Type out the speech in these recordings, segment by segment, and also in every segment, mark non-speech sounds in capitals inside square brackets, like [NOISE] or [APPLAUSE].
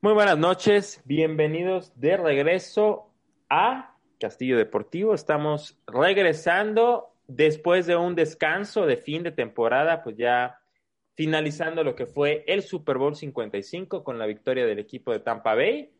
Muy buenas noches, bienvenidos de regreso a Castillo Deportivo. Estamos regresando después de un descanso de fin de temporada, pues ya finalizando lo que fue el Super Bowl 55 con la victoria del equipo de Tampa Bay.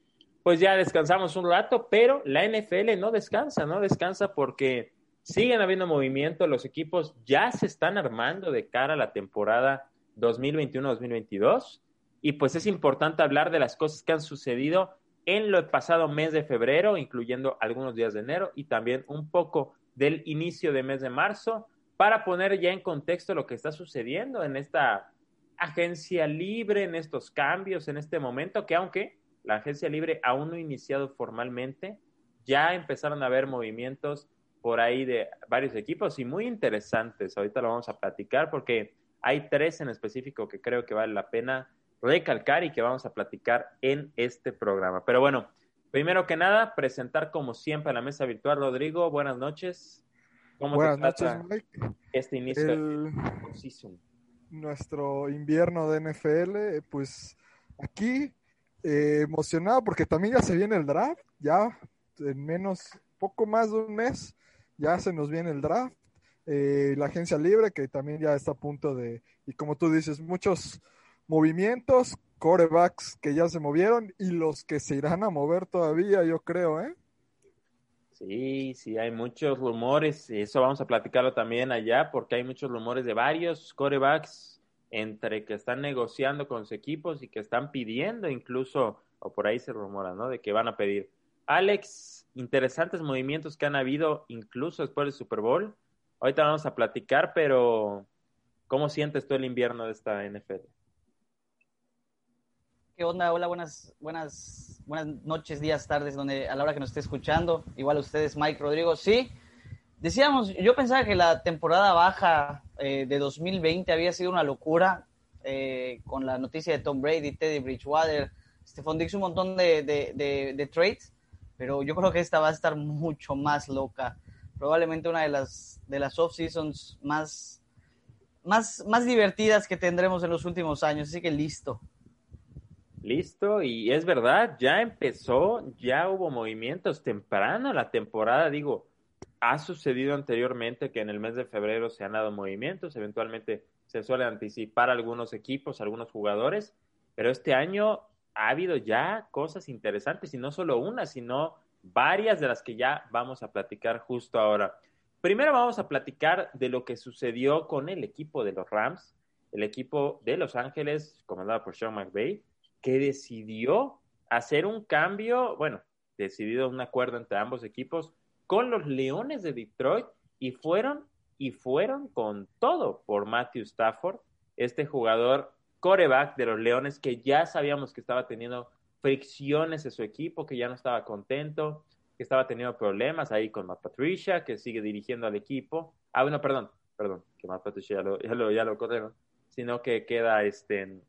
Pues ya descansamos un rato, pero la NFL no descansa, no descansa porque siguen habiendo movimiento, los equipos ya se están armando de cara a la temporada 2021-2022 y pues es importante hablar de las cosas que han sucedido en lo pasado mes de febrero, incluyendo algunos días de enero y también un poco del inicio de mes de marzo, para poner ya en contexto lo que está sucediendo en esta agencia libre, en estos cambios, en este momento, que aunque la agencia libre aún no ha iniciado formalmente, ya empezaron a haber movimientos por ahí de varios equipos y muy interesantes. Ahorita lo vamos a platicar porque hay tres en específico que creo que vale la pena recalcar y que vamos a platicar en este programa. Pero bueno, primero que nada, presentar como siempre a la mesa virtual, Rodrigo, buenas noches. ¿Cómo buenas noches, Mike. Este inicio El... Nuestro invierno de NFL, pues aquí eh, emocionado porque también ya se viene el draft, ya en menos, poco más de un mes, ya se nos viene el draft. Eh, la agencia libre que también ya está a punto de, y como tú dices, muchos movimientos, corebacks que ya se movieron y los que se irán a mover todavía, yo creo, ¿eh? Sí, sí, hay muchos rumores, eso vamos a platicarlo también allá, porque hay muchos rumores de varios corebacks entre que están negociando con sus equipos y que están pidiendo incluso, o por ahí se rumora, ¿no? De que van a pedir. Alex, interesantes movimientos que han habido incluso después del Super Bowl. Ahorita vamos a platicar, pero ¿cómo sientes tú el invierno de esta NFL? ¿Qué onda? Hola, buenas, buenas, buenas noches, días, tardes, donde a la hora que nos esté escuchando. Igual a ustedes, Mike, Rodrigo. Sí, decíamos, yo pensaba que la temporada baja eh, de 2020 había sido una locura eh, con la noticia de Tom Brady, Teddy Bridgewater, Stephon Dix, un montón de, de, de, trades, pero yo creo que esta va a estar mucho más loca. Probablemente una de las, de las off-seasons más, más, más divertidas que tendremos en los últimos años, así que listo. Listo, y es verdad, ya empezó, ya hubo movimientos temprano la temporada, digo, ha sucedido anteriormente que en el mes de febrero se han dado movimientos, eventualmente se suelen anticipar algunos equipos, algunos jugadores, pero este año ha habido ya cosas interesantes y no solo una, sino varias de las que ya vamos a platicar justo ahora. Primero vamos a platicar de lo que sucedió con el equipo de los Rams, el equipo de Los Ángeles, comandado por Sean McVay, que decidió hacer un cambio, bueno, decidido un acuerdo entre ambos equipos con los Leones de Detroit y fueron y fueron con todo por Matthew Stafford, este jugador coreback de los Leones que ya sabíamos que estaba teniendo fricciones en su equipo, que ya no estaba contento, que estaba teniendo problemas ahí con Matt Patricia, que sigue dirigiendo al equipo. Ah, bueno, perdón, perdón, que Matt Patricia ya lo, ya lo, ya lo sino que queda este,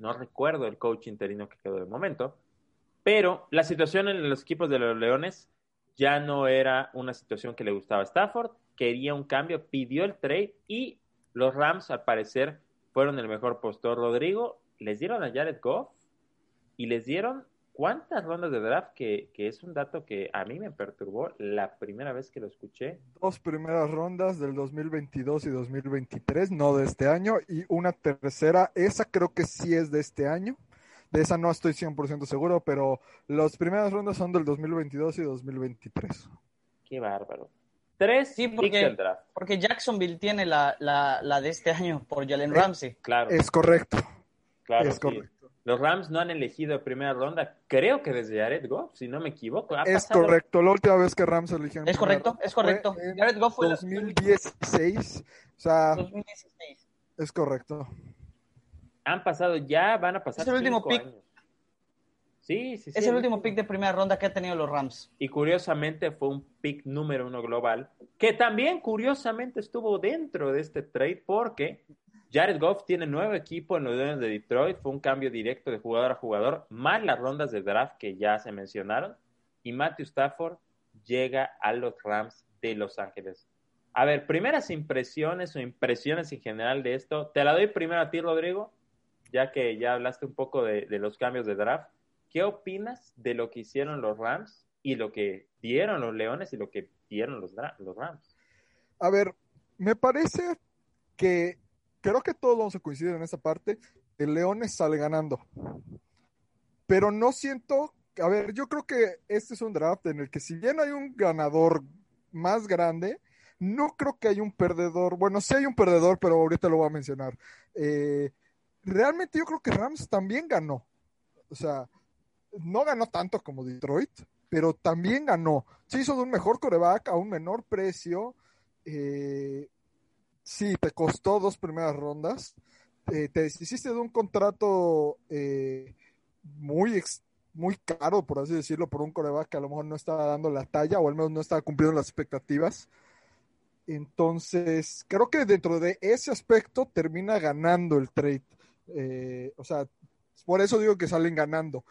no recuerdo el coach interino que quedó de momento, pero la situación en los equipos de los Leones ya no era una situación que le gustaba a Stafford, quería un cambio, pidió el trade y los Rams al parecer fueron el mejor postor. Rodrigo, les dieron a Jared Goff y les dieron cuántas rondas de draft, que, que, es un dato que a mí me perturbó la primera vez que lo escuché. Dos primeras rondas del 2022 y 2023, no de este año, y una tercera, esa creo que sí es de este año. De esa no estoy 100% seguro, pero las primeras rondas son del 2022 y 2023. Qué bárbaro. Tres sí, porque, porque Jacksonville tiene la, la, la, de este año por Jalen eh, Ramsey. claro. Es correcto. Claro, es correcto. Los Rams no han elegido en primera ronda, creo que desde Jared Goff, si no me equivoco. es correcto, la última vez que Rams eligió. Es correcto, es correcto. Jared Goff fue 2016. O sea, 2016. Es correcto. Han pasado ya, van a pasar. Es el último pick. Sí, sí, sí. Es el último pick de primera ronda que ha tenido los Rams. Y curiosamente fue un pick número uno global, que también curiosamente estuvo dentro de este trade porque Jared Goff tiene nuevo equipo en los Leones de Detroit, fue un cambio directo de jugador a jugador, más las rondas de draft que ya se mencionaron, y Matthew Stafford llega a los Rams de Los Ángeles. A ver, primeras impresiones o impresiones en general de esto, te la doy primero a ti, Rodrigo. ya que ya hablaste un poco de, los cambios de draft, ¿qué opinas de lo que hicieron los Rams y lo que dieron los Leones y lo que dieron los Rams? A ver, me parece que creo que todos vamos a coincidir en esa parte. El Leones sale ganando. Pero no siento, a ver, yo creo que este es un draft en el que si bien hay un ganador más grande, no creo que haya un perdedor. Bueno, sí hay un perdedor, pero ahorita lo voy a mencionar. Eh, realmente yo creo que Rams también ganó. O sea, no ganó tanto como Detroit, pero también ganó. Se hizo de un mejor coreback a un menor precio. Eh, sí, te costó dos primeras rondas. Eh, te deshiciste de un contrato eh, muy, muy caro, por así decirlo, por un coreback que a lo mejor no estaba dando la talla o al menos no estaba cumpliendo las expectativas. Entonces, creo que dentro de ese aspecto termina ganando el trade. Eh, o sea, por eso digo que salen ganando.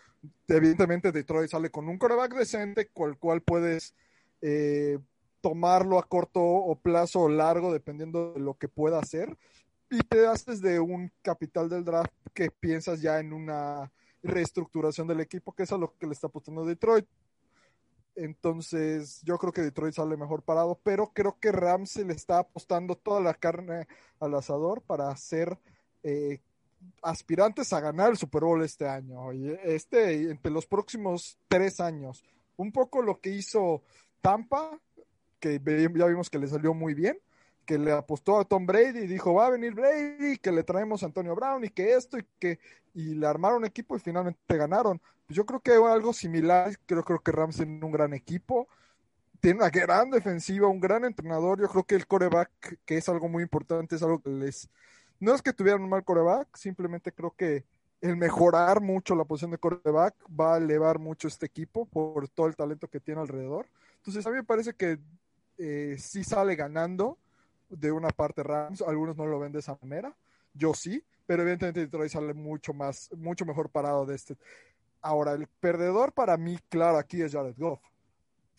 Evidentemente, Detroit sale con un coreback decente, con el cual puedes eh, tomarlo a corto o plazo o largo, dependiendo de lo que pueda hacer. Y te haces de un capital del draft que piensas ya en una reestructuración del equipo, que es a lo que le está apostando Detroit. Entonces, yo creo que Detroit sale mejor parado, pero creo que Ramsey le está apostando toda la carne al asador para hacer eh, aspirantes a ganar el Super Bowl este año, y este, entre los próximos tres años. Un poco lo que hizo Tampa, que ya vimos que le salió muy bien, que le apostó a Tom Brady y dijo, va a venir Brady, que le traemos a Antonio Brown y que esto y que, y le armaron equipo y finalmente ganaron. Pues yo creo que algo similar, creo, creo que Rams tiene un gran equipo, tiene una gran defensiva, un gran entrenador, yo creo que el coreback, que es algo muy importante, es algo que les no es que tuvieran un mal coreback, simplemente creo que el mejorar mucho la posición de coreback va a elevar mucho este equipo por todo el talento que tiene alrededor. Entonces a mí me parece que eh, sí sale ganando de una parte Rams, algunos no lo ven de esa manera, yo sí, pero evidentemente Detroit sale mucho más, mucho mejor parado de este. Ahora, el perdedor para mí, claro, aquí es Jared Goff.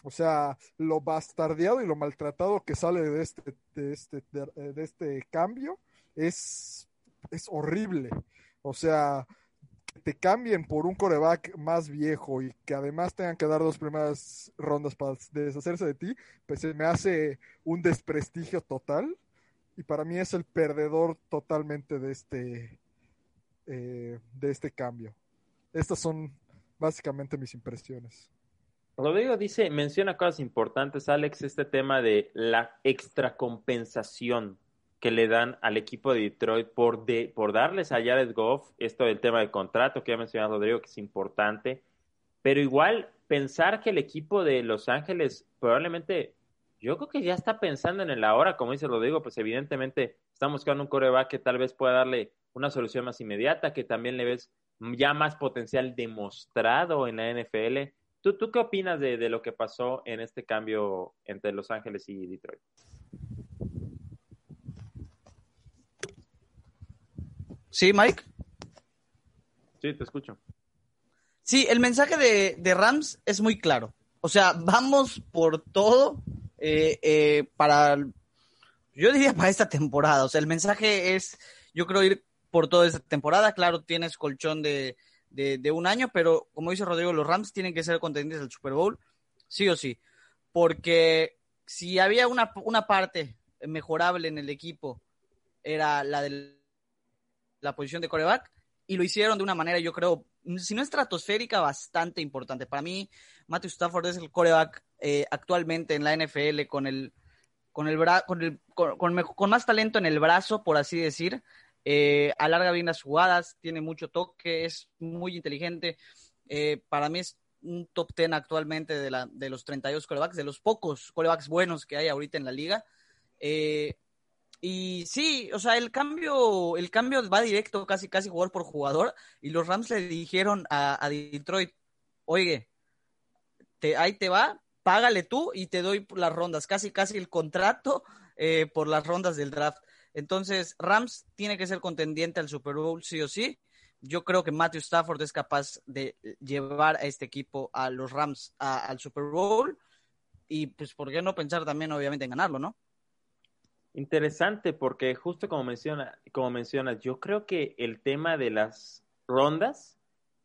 O sea, lo bastardeado y lo maltratado que sale de este, de este, de este cambio es, es horrible. O sea, que te cambien por un coreback más viejo y que además tengan que dar dos primeras rondas para deshacerse de ti, pues se me hace un desprestigio total. Y para mí es el perdedor totalmente de este, eh, de este cambio. Estas son básicamente mis impresiones. Rodrigo dice, menciona cosas importantes, Alex, este tema de la extracompensación que le dan al equipo de Detroit por, de, por darles a Jared Goff esto del tema del contrato que ha mencionado Rodrigo, que es importante, pero igual pensar que el equipo de Los Ángeles probablemente, yo creo que ya está pensando en el ahora, como dice Rodrigo, pues evidentemente estamos buscando un coreback que tal vez pueda darle una solución más inmediata, que también le ves ya más potencial demostrado en la NFL. ¿Tú, tú qué opinas de, de lo que pasó en este cambio entre Los Ángeles y Detroit? Sí, Mike. Sí, te escucho. Sí, el mensaje de, Rams es muy claro. O sea, vamos por todo eh, eh, para, yo diría para esta temporada. O sea, el mensaje es, yo creo ir por toda esta temporada. Claro, tienes colchón de, de, un año, pero como dice Rodrigo, los Rams tienen que ser contendientes del Super Bowl, sí o sí. Porque si había una, una parte mejorable en el equipo, era la del la posición de coreback y lo hicieron de una manera, yo creo, si no estratosférica, bastante importante. Para mí, Matthew Stafford es el coreback eh, actualmente en la NFL con el con el, con, el con, más talento en el brazo, por así decir. Eh, alarga bien las jugadas, tiene mucho toque, es muy inteligente. Eh, para mí es un top 10 actualmente de, la, de los 32 corebacks, de los pocos corebacks buenos que hay ahorita en la liga. Eh, y sí, o sea, el cambio, el cambio va directo casi casi jugador por jugador. Y los Rams le dijeron a, Detroit, oye, te, ahí te va, págale tú y te doy las rondas, casi casi el contrato eh, por las rondas del draft. Entonces, Rams tiene que ser contendiente al Super Bowl sí o sí. Yo creo que Matthew Stafford es capaz de llevar a este equipo, a los Rams, al Super Bowl. Y pues, ¿por qué no pensar también, obviamente, en ganarlo, no? Interesante, porque justo como, menciona, como mencionas, yo creo que el tema de las rondas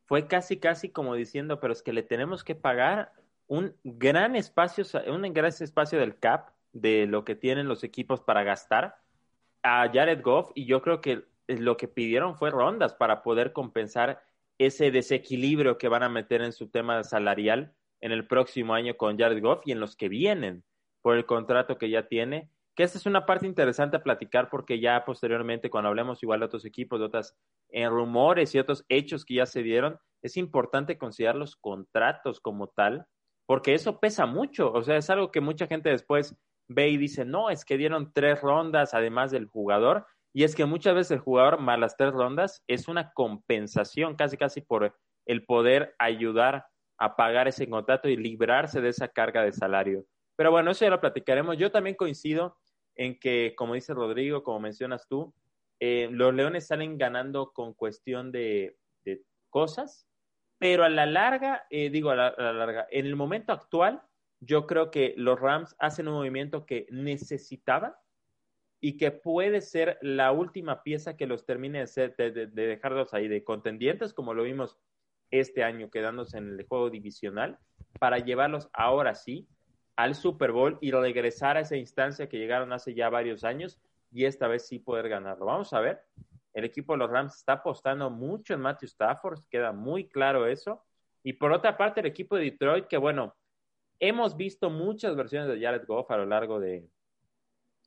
fue casi, casi como diciendo, pero es que le tenemos que pagar un gran espacio, un gran espacio del cap de lo que tienen los equipos para gastar a Jared Goff y yo creo que lo que pidieron fue rondas para poder compensar ese desequilibrio que van a meter en su tema salarial en el próximo año con Jared Goff y en los que vienen por el contrato que ya tiene. Que esta es una parte interesante a platicar porque ya posteriormente, cuando hablemos igual de otros equipos, de otros en rumores y otros hechos que ya se dieron, es importante considerar los contratos como tal, porque eso pesa mucho. O sea, es algo que mucha gente después ve y dice, no, es que dieron tres rondas además del jugador. Y es que muchas veces el jugador más las tres rondas es una compensación casi casi por el poder ayudar a pagar ese contrato y librarse de esa carga de salario. Pero bueno, eso ya lo platicaremos. Yo también coincido en que, como dice Rodrigo, como mencionas tú, eh, los Leones salen ganando con cuestión de, cosas, pero a la larga, eh, digo a la, larga, en el momento actual, yo creo que los Rams hacen un movimiento que necesitaban y que puede ser la última pieza que los termine de, ser, de dejarlos ahí de contendientes, como lo vimos este año quedándose en el juego divisional para llevarlos ahora sí al Super Bowl y regresar a esa instancia que llegaron hace ya varios años y esta vez sí poder ganarlo. Vamos a ver. El equipo de los Rams está apostando mucho en Matthew Stafford, queda muy claro eso. Y por otra parte, el equipo de Detroit, que bueno, hemos visto muchas versiones de Jared Goff a lo largo de,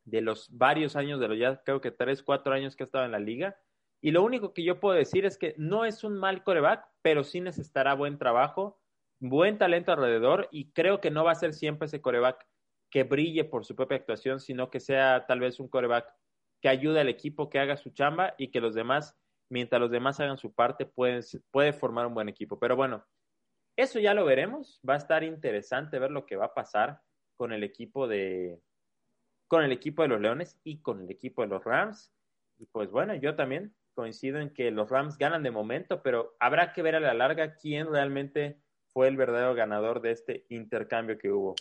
de los varios años, de los ya creo que tres, cuatro años que ha estado en la liga. Y lo único que yo puedo decir es que no es un mal coreback, pero sí necesitará buen trabajo, buen talento alrededor y creo que no va a ser siempre ese coreback que brille por su propia actuación, sino que sea tal vez un coreback que ayude al equipo, que haga su chamba y que los demás, mientras los demás hagan su parte, pueden, puede formar un buen equipo. Pero bueno, eso ya lo veremos. Va a estar interesante ver lo que va a pasar con el equipo de con el equipo de los Leones y con el equipo de los Rams. Y pues bueno, yo también coincido en que los Rams ganan de momento, pero habrá que ver a la larga quién realmente fue el verdadero ganador de este intercambio que hubo.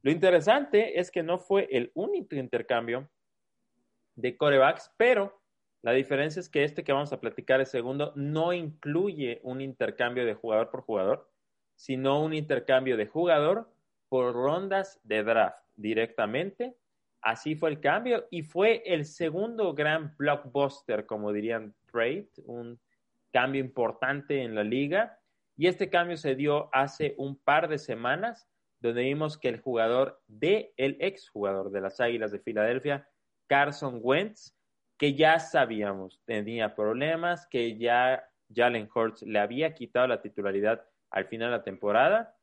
Lo interesante es que no fue el único intercambio de corebacks, pero la diferencia es que este que vamos a platicar el segundo no incluye un intercambio de jugador por jugador, sino un intercambio de jugador por rondas de draft directamente Así fue el cambio y fue el segundo gran blockbuster, como dirían trade, un cambio importante en la liga. Y este cambio se dio hace un par de semanas, donde vimos que el jugador de, el exjugador de las Águilas de Filadelfia, Carson Wentz, que ya sabíamos tenía problemas, que ya Jalen Hurts le había quitado la titularidad al final de la temporada,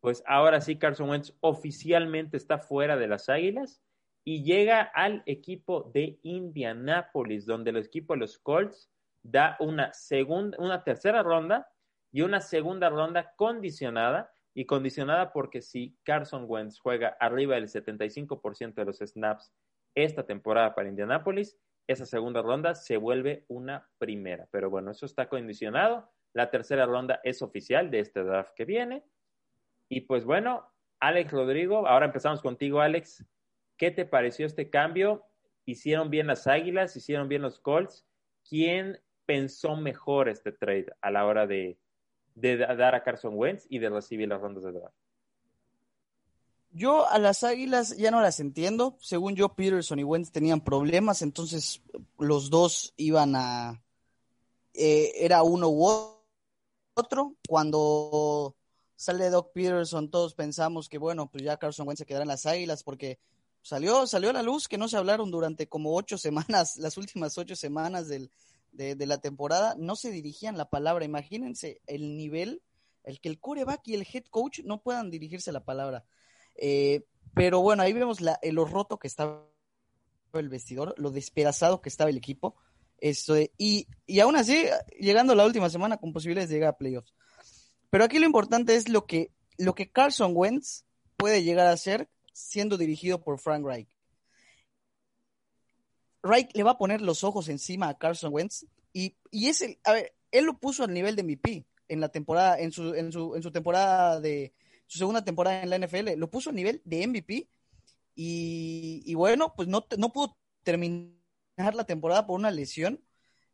pues ahora sí Carson Wentz oficialmente está fuera de las Águilas y llega al equipo de Indianapolis, donde el equipo de los Colts da una segunda, una tercera ronda y una segunda ronda condicionada, y condicionada porque si Carson Wentz juega arriba del 75% de los snaps esta temporada para Indianapolis, esa segunda ronda se vuelve una primera. Pero bueno, eso está condicionado. La tercera ronda es oficial de este draft que viene. Y pues bueno, Alex Rodrigo, ahora empezamos contigo, Alex. ¿Qué te pareció este cambio? ¿Hicieron bien las Águilas? ¿Hicieron bien los Colts? ¿Quién pensó mejor este trade a la hora de, dar a Carson Wentz y de recibir las rondas de draft? Yo a las Águilas ya no las entiendo. Según yo, Peterson y Wentz tenían problemas, entonces los dos iban a... Eh, era uno u otro. Cuando sale Doc Peterson, todos pensamos que, bueno, pues ya Carson Wentz se quedará en las Águilas porque salió, salió a la luz que no se hablaron durante como ocho [LAUGHS] semanas, las últimas ocho semanas del, de, la temporada, no se dirigían la palabra. Imagínense el nivel, el que el coreback y el head coach no puedan dirigirse la palabra. Eh, pero bueno, ahí vemos la, lo roto que estaba el vestidor, lo despedazado que estaba el equipo. Esto y, y aún así, llegando la última semana con posibilidades de llegar a playoffs. Pero aquí lo importante es lo que, lo que Carson Wentz puede llegar a ser siendo dirigido por Frank Reich. Reich le va a poner los ojos encima a Carson Wentz y, y es el, a ver, él lo puso al nivel de MVP en la temporada, en su, en su, en su temporada de, su segunda temporada en la NFL, lo puso a nivel de MVP y, y bueno, pues no, no pudo terminar la temporada por una lesión,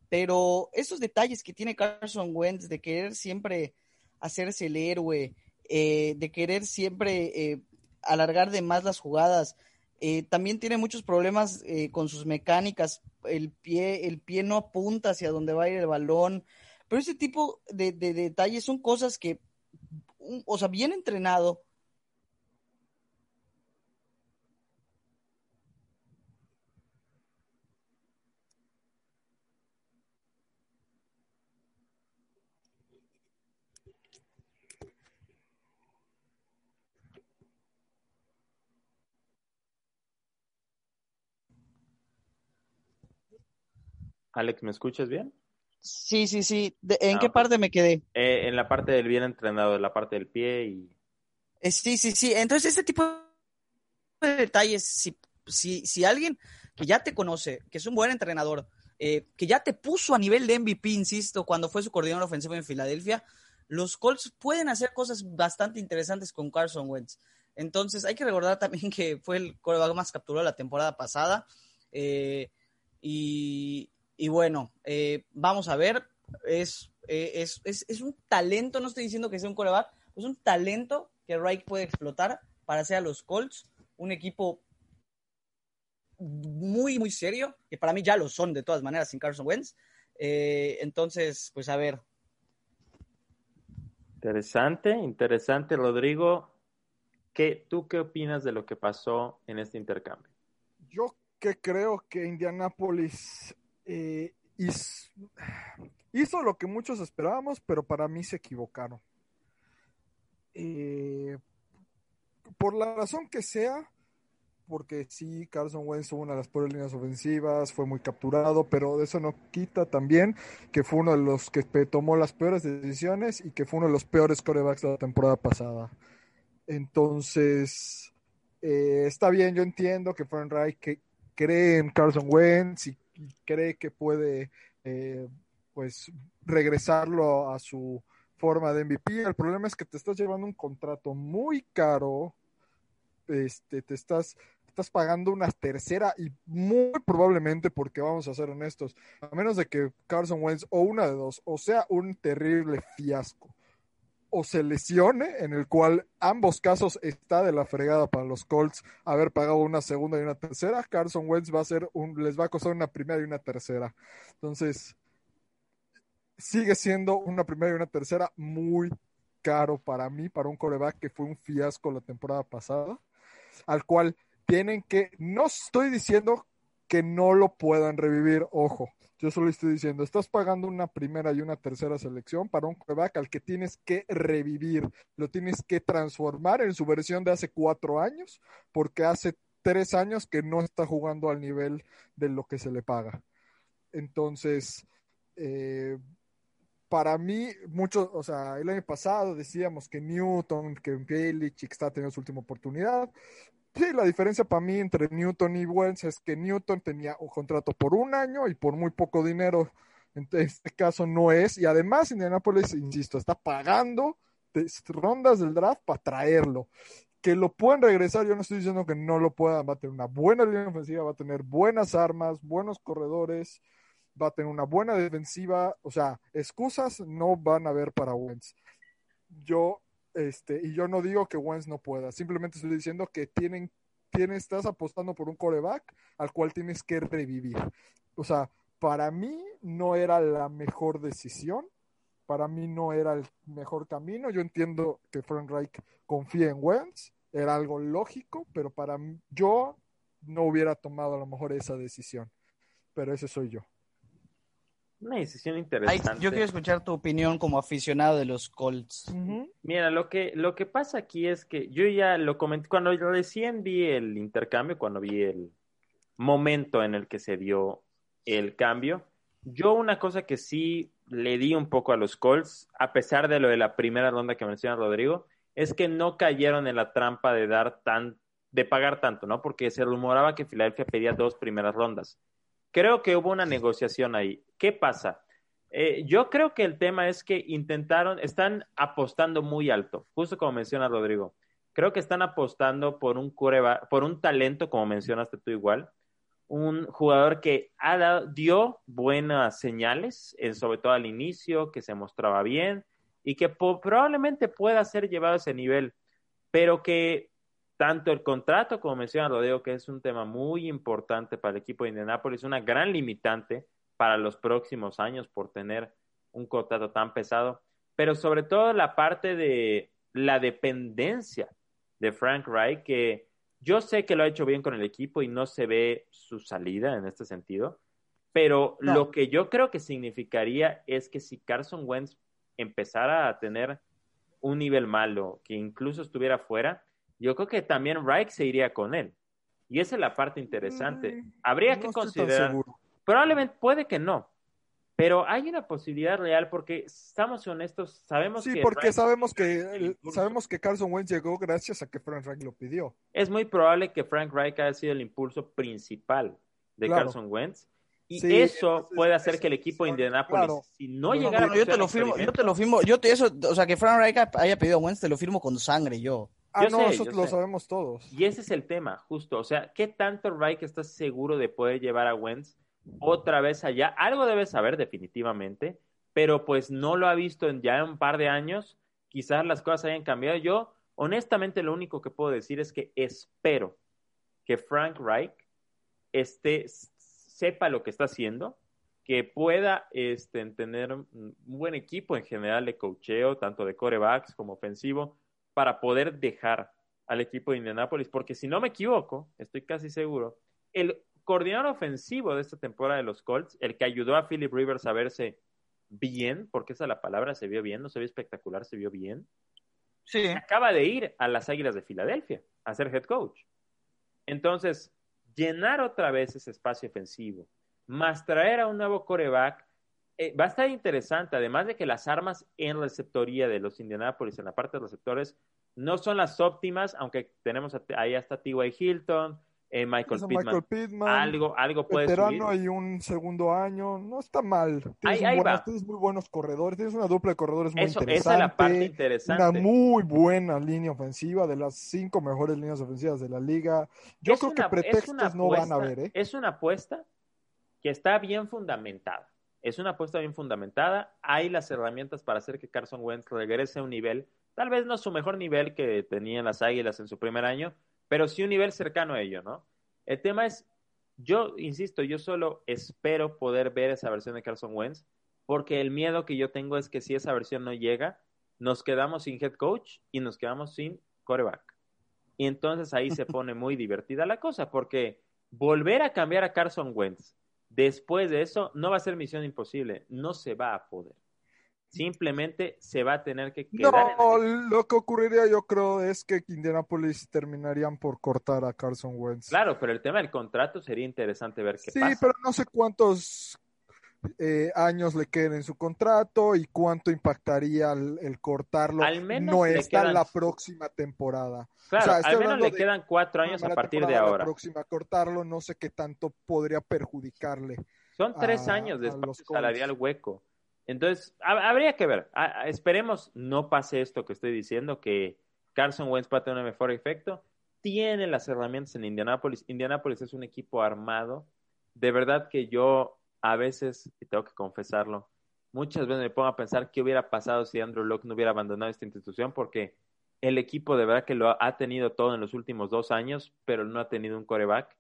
pero esos detalles que tiene Carson Wentz de querer siempre hacerse el héroe, eh, de querer siempre eh, alargar de más las jugadas, eh, también tiene muchos problemas con sus mecánicas, el pie, el pie no apunta hacia donde va a ir el balón, pero ese tipo de, de detalles son cosas que, o sea, bien entrenado, Alex, ¿me escuchas bien? Sí, sí, sí. ¿En Ah, qué parte me quedé? Eh, en la parte del bien entrenado, en la parte del pie y... Eh, sí, sí, sí. Entonces, ese tipo de detalles, si, si, si alguien que ya te conoce, que es un buen entrenador, eh, que ya te puso a nivel de MVP, insisto, cuando fue su coordinador ofensivo en Filadelfia, los Colts pueden hacer cosas bastante interesantes con Carson Wentz. Entonces, hay que recordar también que fue el coreback más capturado la temporada pasada. eh, y, y bueno, eh, vamos a ver. Es, eh, es, es, es un talento, no estoy diciendo que sea un coreback, es un talento que Reich puede explotar para hacer a los Colts un equipo muy, muy serio, que para mí ya lo son de todas maneras sin Carson Wentz. Eh, entonces, pues a ver, Interesante, interesante, Rodrigo. ¿Qué, ¿Tú qué opinas de lo que pasó en este intercambio? Yo que creo que Indianapolis eh, hizo, lo que muchos esperábamos, pero para mí se equivocaron. Eh, por la razón que sea, porque sí, Carson Wentz tuvo una de las peores líneas ofensivas, fue muy capturado, pero eso no quita también que fue uno de los que tomó las peores decisiones y que fue uno de los peores corebacks de la temporada pasada. Entonces, eh, está bien, yo entiendo que Frank Reich que cree en Carson Wentz y cree que puede eh, pues regresarlo a su forma de MVP. El problema es que te estás llevando un contrato muy caro, este, te estás, estás pagando una tercera y muy probablemente, porque vamos a ser honestos, a menos de que Carson Wentz o una de dos, o sea un terrible fiasco, o se lesione, en el cual ambos casos está de la fregada para los Colts haber pagado una segunda y una tercera, Carson Wentz va a ser un, les va a costar una primera y una tercera. Entonces, sigue siendo una primera y una tercera muy caro para mí, para un coreback que fue un fiasco la temporada pasada, al cual tienen que, no estoy diciendo que no lo puedan revivir, ojo, yo solo estoy diciendo, estás pagando una primera y una tercera selección para un coreback al que tienes que revivir, lo tienes que transformar en su versión de hace cuatro años, porque hace tres años que no está jugando al nivel de lo que se le paga. Entonces, eh, para mí, mucho, o sea, el año pasado decíamos que Newton, que Belichick está teniendo su última oportunidad. Sí, la diferencia para mí entre Newton y Wentz es que Newton tenía un contrato por un año y por muy poco dinero. En este caso no es. Y además, Indianapolis, insisto, está pagando rondas del draft para traerlo. Que lo pueden regresar, yo no estoy diciendo que no lo puedan. Va a tener una buena línea ofensiva, va a tener buenas armas, buenos corredores va a tener una buena defensiva, o sea, excusas no van a haber para Wentz. Yo, este, y yo no digo que Wentz no pueda, simplemente estoy diciendo que tienen, tienes, estás apostando por un coreback al cual tienes que revivir. O sea, para mí no era la mejor decisión, para mí no era el mejor camino. Yo entiendo que Frank Reich confía en Wentz, era algo lógico, pero para mí, yo no hubiera tomado a lo mejor esa decisión. Pero ese soy yo. Una decisión Ay, interesante. yo quiero escuchar tu opinión como aficionado de los Colts. Mira, lo que, lo que pasa aquí es que yo ya lo comenté, cuando recién vi el intercambio, cuando vi el momento en el que se dio el cambio, yo una cosa que sí le di un poco a los Colts, a pesar de lo de la primera ronda que menciona Rodrigo, es que no cayeron en la trampa de dar tan, de pagar tanto, ¿no? Porque se rumoraba que Filadelfia pedía dos primeras rondas. Creo que hubo una negociación ahí. ¿Qué pasa? Eh, yo creo que el tema es que intentaron, están apostando muy alto, justo como menciona Rodrigo. Creo que están apostando por un cureva, por un talento, como mencionaste tú igual, un jugador que ha dado, dio buenas señales, sobre todo al inicio, que se mostraba bien y que probablemente pueda ser llevado a ese nivel, pero que tanto el contrato, como menciona Rodeo, que es un tema muy importante para el equipo de Indianapolis, una gran limitante para los próximos años por tener un contrato tan pesado, pero sobre todo la parte de la dependencia de Frank Wright, que yo sé que lo ha hecho bien con el equipo y no se ve su salida en este sentido, pero lo que yo creo que significaría es que si Carson Wentz empezara a tener un nivel malo, que incluso estuviera fuera, yo creo que también Wright se iría con él. Y esa es la parte interesante. Mm, Habría que considerar. Probablemente puede que no, pero hay una posibilidad real porque estamos honestos, sabemos sí, porque sabemos que sabemos que Carson Wentz llegó gracias a que Frank Reich lo pidió. Es muy probable que Frank Reich haya sido el impulso principal de Carson Wentz. Y eso puede hacer que el equipo de Indianapolis, si no llegara yo te lo firmo, yo te lo firmo, yo te eso, o sea, que Frank Reich haya pedido a Wentz, te lo firmo con sangre yo. Ah, no, eso lo sabemos todos. Y ese es el tema, justo. O sea, ¿qué tanto Reich está seguro de poder llevar a Wentz otra vez allá. Algo debe saber definitivamente, pero pues no lo ha visto en ya un par de años. Quizás las cosas hayan cambiado. Yo, honestamente, lo único que puedo decir es que espero que Frank Reich esté, sepa lo que está haciendo, que pueda este, tener un buen equipo en general de cocheo, tanto de corebacks como ofensivo, para poder dejar al equipo de Indianapolis, porque si no me equivoco, estoy casi seguro, el coordinador ofensivo de esta temporada de los Colts, el que ayudó a Philip Rivers a verse bien, porque esa es la palabra, se vio bien, no se vio espectacular, se vio bien. Sí. Acaba de ir a las Águilas de Filadelfia a ser head coach. Entonces, llenar otra vez ese espacio ofensivo, más traer a un nuevo coreback, eh, va a estar interesante, además de que las armas en receptoría de los Indianapolis en la parte de receptores no son las óptimas, aunque tenemos ahí hasta T.Y. Hilton, eh, Michael, Pittman. Algo, algo puede veterano y un segundo año, no está mal. Tienes, muy buenos corredores, tienes una dupla de corredores muy interesante. Esa es la parte interesante. Una muy buena línea ofensiva, de las cinco mejores líneas ofensivas de la liga. Yo creo que pretextos no van a haber. ¿eh? Es una apuesta que está bien fundamentada. Es una apuesta bien fundamentada. Hay las herramientas para hacer que Carson Wentz regrese a un nivel, tal vez no su mejor nivel que tenían las Águilas en su primer año, pero sí un nivel cercano a ello, ¿no? El tema es, yo insisto, yo solo espero poder ver esa versión de Carson Wentz, porque el miedo que yo tengo es que si esa versión no llega, nos quedamos sin head coach y nos quedamos sin coreback. Y entonces ahí se [LAUGHS] pone muy divertida la cosa, porque volver a cambiar a Carson Wentz después de eso no va a ser misión imposible, no se va a poder simplemente se va a tener que quedar. No, lo que ocurriría yo creo es que Indianapolis terminarían por cortar a Carson Wentz. Claro, pero el tema del contrato sería interesante ver qué sí, pasa. Sí, pero no sé cuántos eh, años le queden en su contrato y cuánto impactaría el, cortarlo. Al menos no está la próxima temporada. Claro, al menos le quedan cuatro años a partir de ahora. La próxima cortarlo, no sé qué tanto podría perjudicarle. Son tres años de espacio salarial hueco. Entonces, habría que ver. esperemos no pase esto que estoy diciendo, que Carson Wentz va a tener un mejor efecto. Tiene las herramientas en Indianapolis. Indianapolis es un equipo armado. De verdad que yo a veces, y tengo que confesarlo, muchas veces me pongo a pensar qué hubiera pasado si Andrew Locke no hubiera abandonado esta institución, porque el equipo de verdad que lo ha tenido todo en los últimos dos años, pero no ha tenido un coreback.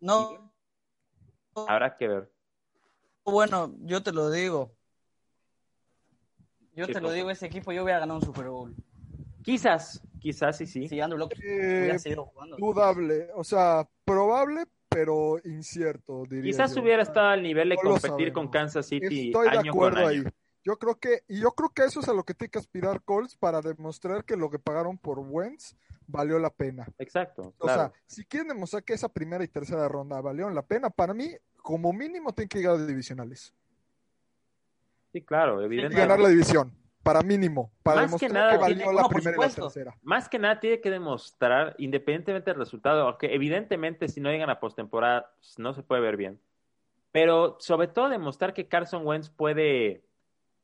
No. habrá que ver. Bueno, yo te lo digo. Yo te lo digo, ese equipo yo hubiera ganado un Super Bowl. Quizás, quizás sí, sí. Sí, Andrew Locke eh, jugando. Dudable, o sea, probable, pero incierto, diría Quizás hubiera estado al nivel de competir con Kansas City Estoy de acuerdo ahí. Yo creo que, y yo creo que eso es a lo que tiene que aspirar Colts para demostrar que lo que pagaron por Wentz valió la pena. Exacto. O sea, si quieren demostrar que esa primera y tercera ronda valieron la pena, para mí, como mínimo, tienen que llegar a divisionales. Sí, claro, evidentemente. ganar la división, para mínimo, para demostrar que, valió la primera y la tercera. Más que nada tiene que demostrar, independientemente del resultado, aunque evidentemente si no llegan a postemporada pues, no se puede ver bien. Pero sobre todo demostrar que Carson Wentz puede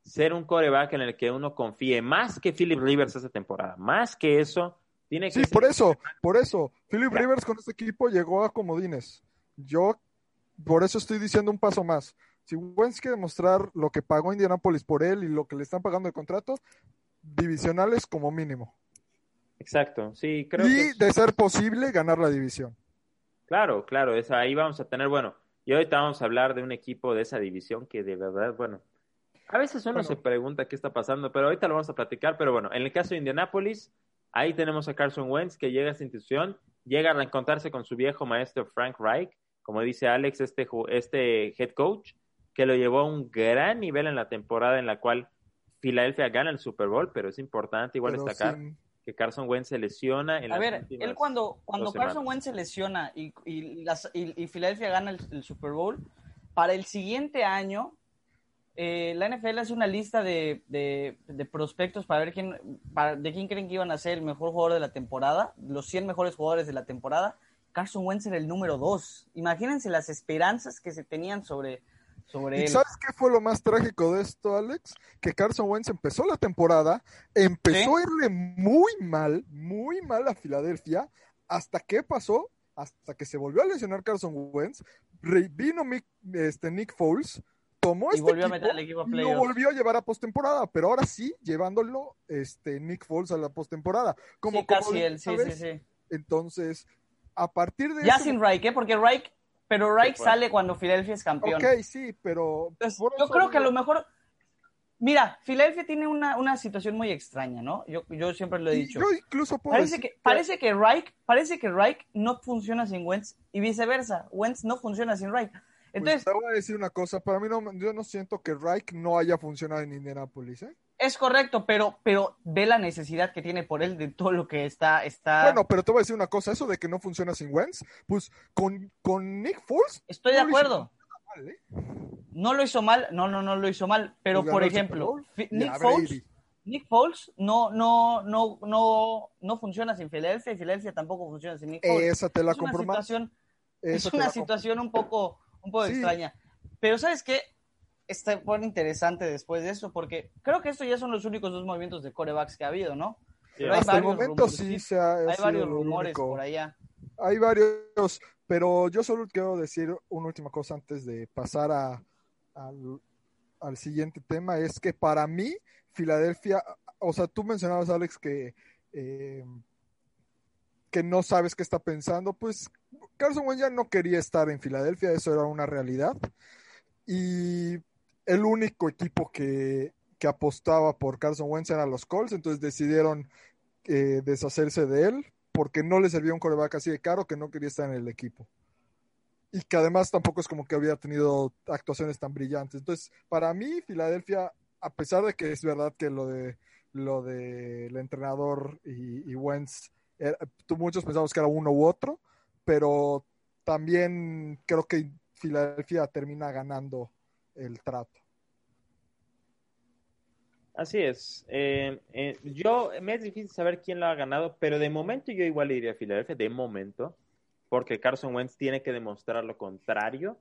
ser un coreback en el que uno confíe más que Philip Rivers esa temporada. Más que eso, tiene que Sí, por eso, por eso. Philip Rivers con este equipo llegó a comodines. Yo por eso estoy diciendo un paso más. Si Wentz quiere mostrar lo que pagó Indianapolis por él y lo que le están pagando el contrato, divisionales como mínimo. Exacto, sí, creo y que es- de ser posible, ganar la división. Claro, claro, es, ahí vamos a tener, bueno, y ahorita vamos a hablar de un equipo de esa división que de verdad, bueno, a veces uno Bueno. se pregunta qué está pasando, pero ahorita lo vamos a platicar, pero bueno, en el caso de Indianapolis, ahí tenemos a Carson Wentz que llega a esta institución, llega a encontrarse con su viejo maestro Frank Reich, como dice Alex, este, este head coach, que lo llevó a un gran nivel en la temporada en la cual Filadelfia gana el Super Bowl, pero es importante igual pero destacar sin- que Carson Wentz se lesiona en A las ver, él cuando, cuando Carson. Wentz se lesiona y, y, las, y, y Filadelfia gana el, el Super Bowl, para el siguiente año, eh, la NFL hace una lista de, de, de prospectos para ver quién, para, de quién creen que iban a ser el mejor jugador de la temporada, los 100 mejores jugadores de la temporada. Carson Wentz era el número 2. Imagínense las esperanzas que se tenían sobre, sobre ¿Y él. sabes qué fue lo más trágico de esto, Alex? Que Carson Wentz empezó la temporada, empezó ¿Sí? a irle muy mal, muy mal a Filadelfia, hasta que pasó, hasta que se volvió a lesionar Carson Wentz, vino Mick- este, Nick Foles, tomó Y este volvió a meter al equipo a y lo volvió a llevar a postemporada, pero ahora sí, llevándolo este, Nick Foles a la postemporada. Como, Sí, casi como él, sí, sí, sí. Entonces, a partir de Ya eso- sin Reich, ¿eh? Porque Reich, pero Reich sale cuando Filadelfia es campeón. Ok, sí, pero... Entonces, yo creo que a lo mejor. Mira, Filadelfia tiene una, una situación muy extraña, ¿no? Yo, yo siempre lo he dicho. Yo incluso puedo Parece decir que, parece que Reich, parece que Reich no funciona sin Wentz y viceversa. Wentz no funciona sin Reich. Pues Entonces, te voy a decir una cosa, para mí no, yo no siento que Reich no haya funcionado en Indianapolis, ¿eh? Es correcto, pero, pero ve la necesidad que tiene por él de todo lo que está, está. Bueno, pero te voy a decir una cosa, eso de que no funciona sin Wentz, pues con, con Nick Foles estoy de no acuerdo. mal, ¿eh? No lo hizo mal, no, no, no lo hizo mal. Pero Pues por ejemplo, Nick Foles. Nick Foles no, no, no, no, no funciona sin Filadelfia y Filadelfia tampoco funciona sin Nick Foles. Esa te la es una situación, esa es una situación un poco, un poco Sí. extraña. Pero ¿sabes qué? Está bueno interesante después de eso, porque creo que estos ya son los únicos dos movimientos de corebacks que ha habido, ¿no? Pero hay Hasta el varios momento rumores, sí se ha, Hay varios rumores único. por allá. Hay varios, pero yo solo quiero decir una última cosa antes de pasar a, al, al siguiente tema, es que para mí, Filadelfia, o sea, tú mencionabas, Alex, que, eh, que no sabes qué está pensando, pues Carson Wentz ya no quería estar en Filadelfia, eso era una realidad, y el único equipo que, que apostaba por Carson Wentz eran los Colts, entonces decidieron eh, deshacerse de él porque no le servía un coreback así de caro que no quería estar en el equipo. Y que además tampoco es como que había tenido actuaciones tan brillantes. Entonces, para mí, Filadelfia, a pesar de que es verdad que lo de lo del entrenador y, y Wentz, era- tú muchos pensamos que era uno u otro, pero también creo que Filadelfia termina ganando el trato. Así es. Eh, eh, yo, me es difícil saber quién lo ha ganado, pero de momento yo igual le diría a Filadelfia, de momento, porque Carson Wentz tiene que demostrar lo contrario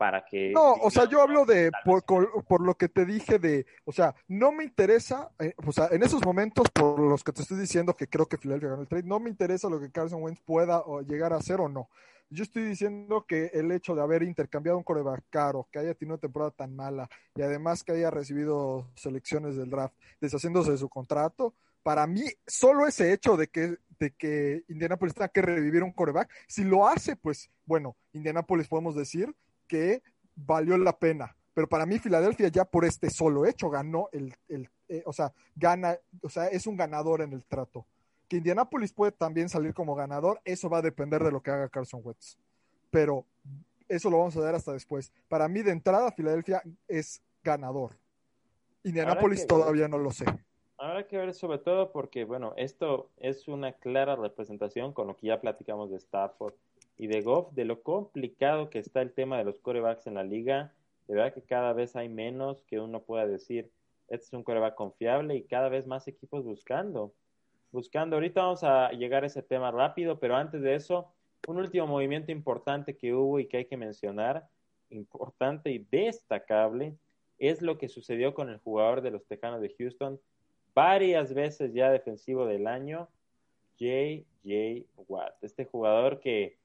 para que... No, o sea, yo hablo de por, por lo que te dije de, o sea, no me interesa, eh, o sea, en esos momentos por los que te estoy diciendo que creo que Philadelphia ganó el trade, no me interesa lo que Carson Wentz pueda o llegar a hacer o no. Yo estoy diciendo que el hecho de haber intercambiado un coreback caro, que haya tenido una temporada tan mala y además que haya recibido selecciones del draft, deshaciéndose de su contrato, para mí, solo ese hecho de que, de que Indianapolis tenga que revivir un coreback, si lo hace, pues bueno, Indianapolis podemos decir que valió la pena. Pero para mí, Filadelfia ya por este solo hecho ganó el, el eh, o sea, gana, o sea, es un ganador en el trato. Que Indianapolis puede también salir como ganador, eso va a depender de lo que haga Carson Wentz. Pero eso lo vamos a ver hasta después. Para mí, de entrada, Filadelfia es ganador. Indianapolis ver. todavía no lo sé. Habrá que ver sobre todo porque, bueno, esto es una clara representación con lo que ya platicamos de Stafford y de Goff, de lo complicado que está el tema de los corebacks en la liga. De verdad que cada vez hay menos que uno pueda decir, este es un coreback confiable y cada vez más equipos buscando. Buscando, ahorita vamos a llegar a ese tema rápido, pero antes de eso, un último movimiento importante que hubo y que hay que mencionar, importante y destacable, es lo que sucedió con el jugador de los Tejanos de Houston, varias veces ya defensivo del año, J.J. Watt. Este jugador que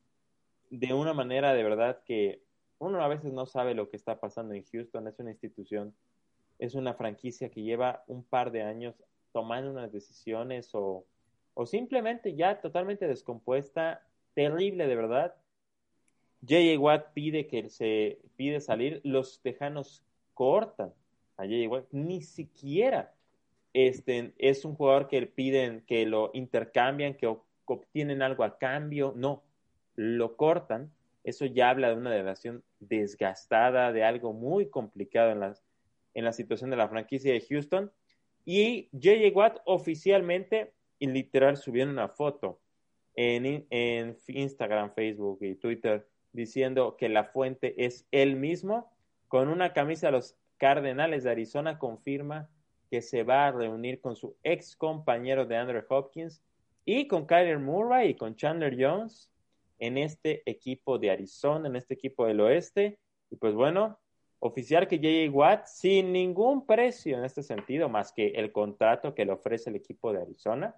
de una manera de verdad que uno a veces no sabe lo que está pasando en Houston, es una institución, es una franquicia que lleva un par de años tomando unas decisiones o, o simplemente ya totalmente descompuesta, terrible de verdad. J.J. Watt pide que se pide salir, los tejanos cortan a J.J. Watt, ni siquiera este, es un jugador que piden que lo intercambian, que obtienen algo a cambio, no, lo cortan. Eso ya habla de una relación desgastada, de algo muy complicado en, las, en la situación de la franquicia de Houston. Y J.J. Watt oficialmente y literal subieron una foto en, en Instagram, Facebook y Twitter diciendo que la fuente es él mismo, con una camisa de los Cardenales de Arizona, confirma que se va a reunir con su ex compañero de Andrew Hopkins y con Kyler Murray y con Chandler Jones en este equipo de Arizona, en este equipo del oeste. Y pues bueno, oficial que J.J. Watt, sin ningún precio en este sentido, más que el contrato que le ofrece el equipo de Arizona,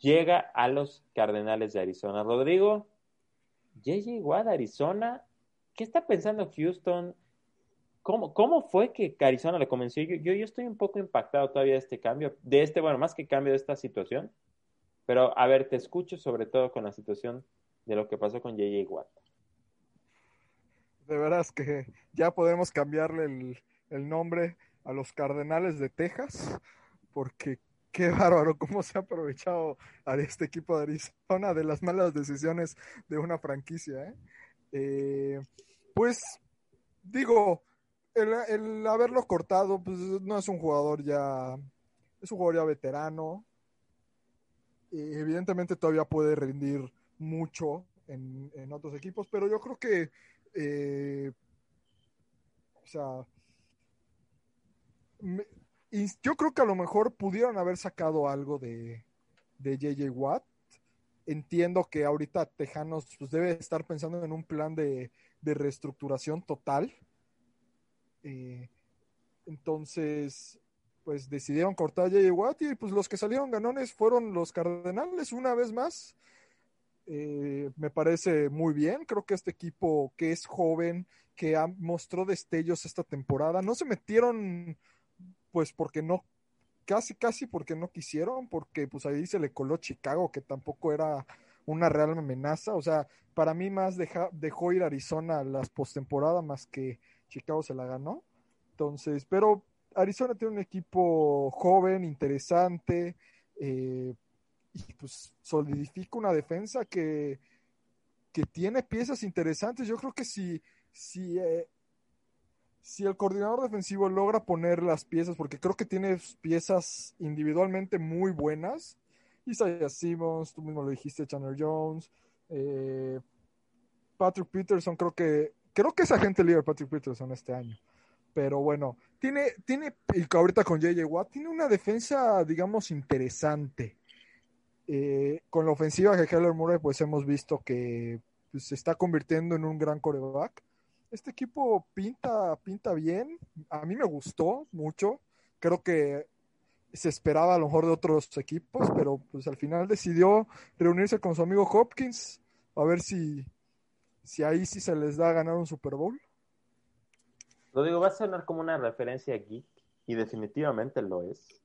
llega a los Cardenales de Arizona. Rodrigo, J.J. Watt, Arizona, ¿qué está pensando Houston? ¿Cómo, ¿Cómo fue que Arizona le convenció? Yo, yo, yo, estoy un poco impactado todavía de este cambio, de este, bueno, más que cambio de esta situación. Pero, a ver, te escucho sobre todo con la situación de lo que pasó con J.J. Watt. De veras que ya podemos cambiarle el, el nombre a los Cardenales de Texas, porque qué [LAUGHS] bárbaro cómo se ha aprovechado a este equipo de Arizona de las malas decisiones de una franquicia. ¿eh? Eh, pues digo, el, el, haberlo cortado, pues no es un jugador ya, es un jugador ya veterano. Eh, evidentemente todavía puede rendir mucho en, en, otros equipos, pero yo creo que, eh, o sea, yo creo que a lo mejor pudieron haber sacado algo de, de JJ Watt. Entiendo que ahorita Tejanos pues, debe estar pensando en un plan de, de reestructuración total. Eh, entonces, pues decidieron cortar a JJ Watt y pues los que salieron ganones fueron los Cardenales una vez más. Eh, me parece muy bien. Creo que este equipo que es joven, que ha, mostró destellos esta temporada, no se metieron pues porque no, casi, casi porque no quisieron, porque pues ahí se le coló Chicago, que tampoco era una real amenaza. O sea, para mí más dejó ir Arizona las postemporada más que Chicago se la ganó. Entonces, pero Arizona tiene un equipo joven, interesante, eh, y pues solidifica una defensa que, que tiene piezas interesantes. Yo creo que si, si eh, si el coordinador defensivo logra poner las piezas, porque creo que tiene piezas individualmente muy buenas, Isaiah Simmons, tú mismo lo dijiste, Chandler Jones, eh, Patrick Peterson, creo que creo que es agente libre Patrick Peterson este año. Pero bueno, tiene, tiene, y ahorita con JJ Watt, tiene una defensa, digamos, interesante. Eh, con la ofensiva que Keller Murray, pues hemos visto que pues, se está convirtiendo en un gran coreback este equipo pinta, pinta bien. A mí me gustó mucho. Creo que se esperaba a lo mejor de otros equipos, pero pues al final decidió reunirse con su amigo Hopkins a ver si, si ahí sí se les da a ganar un Super Bowl. Lo digo, va a sonar como una referencia geek y definitivamente lo es.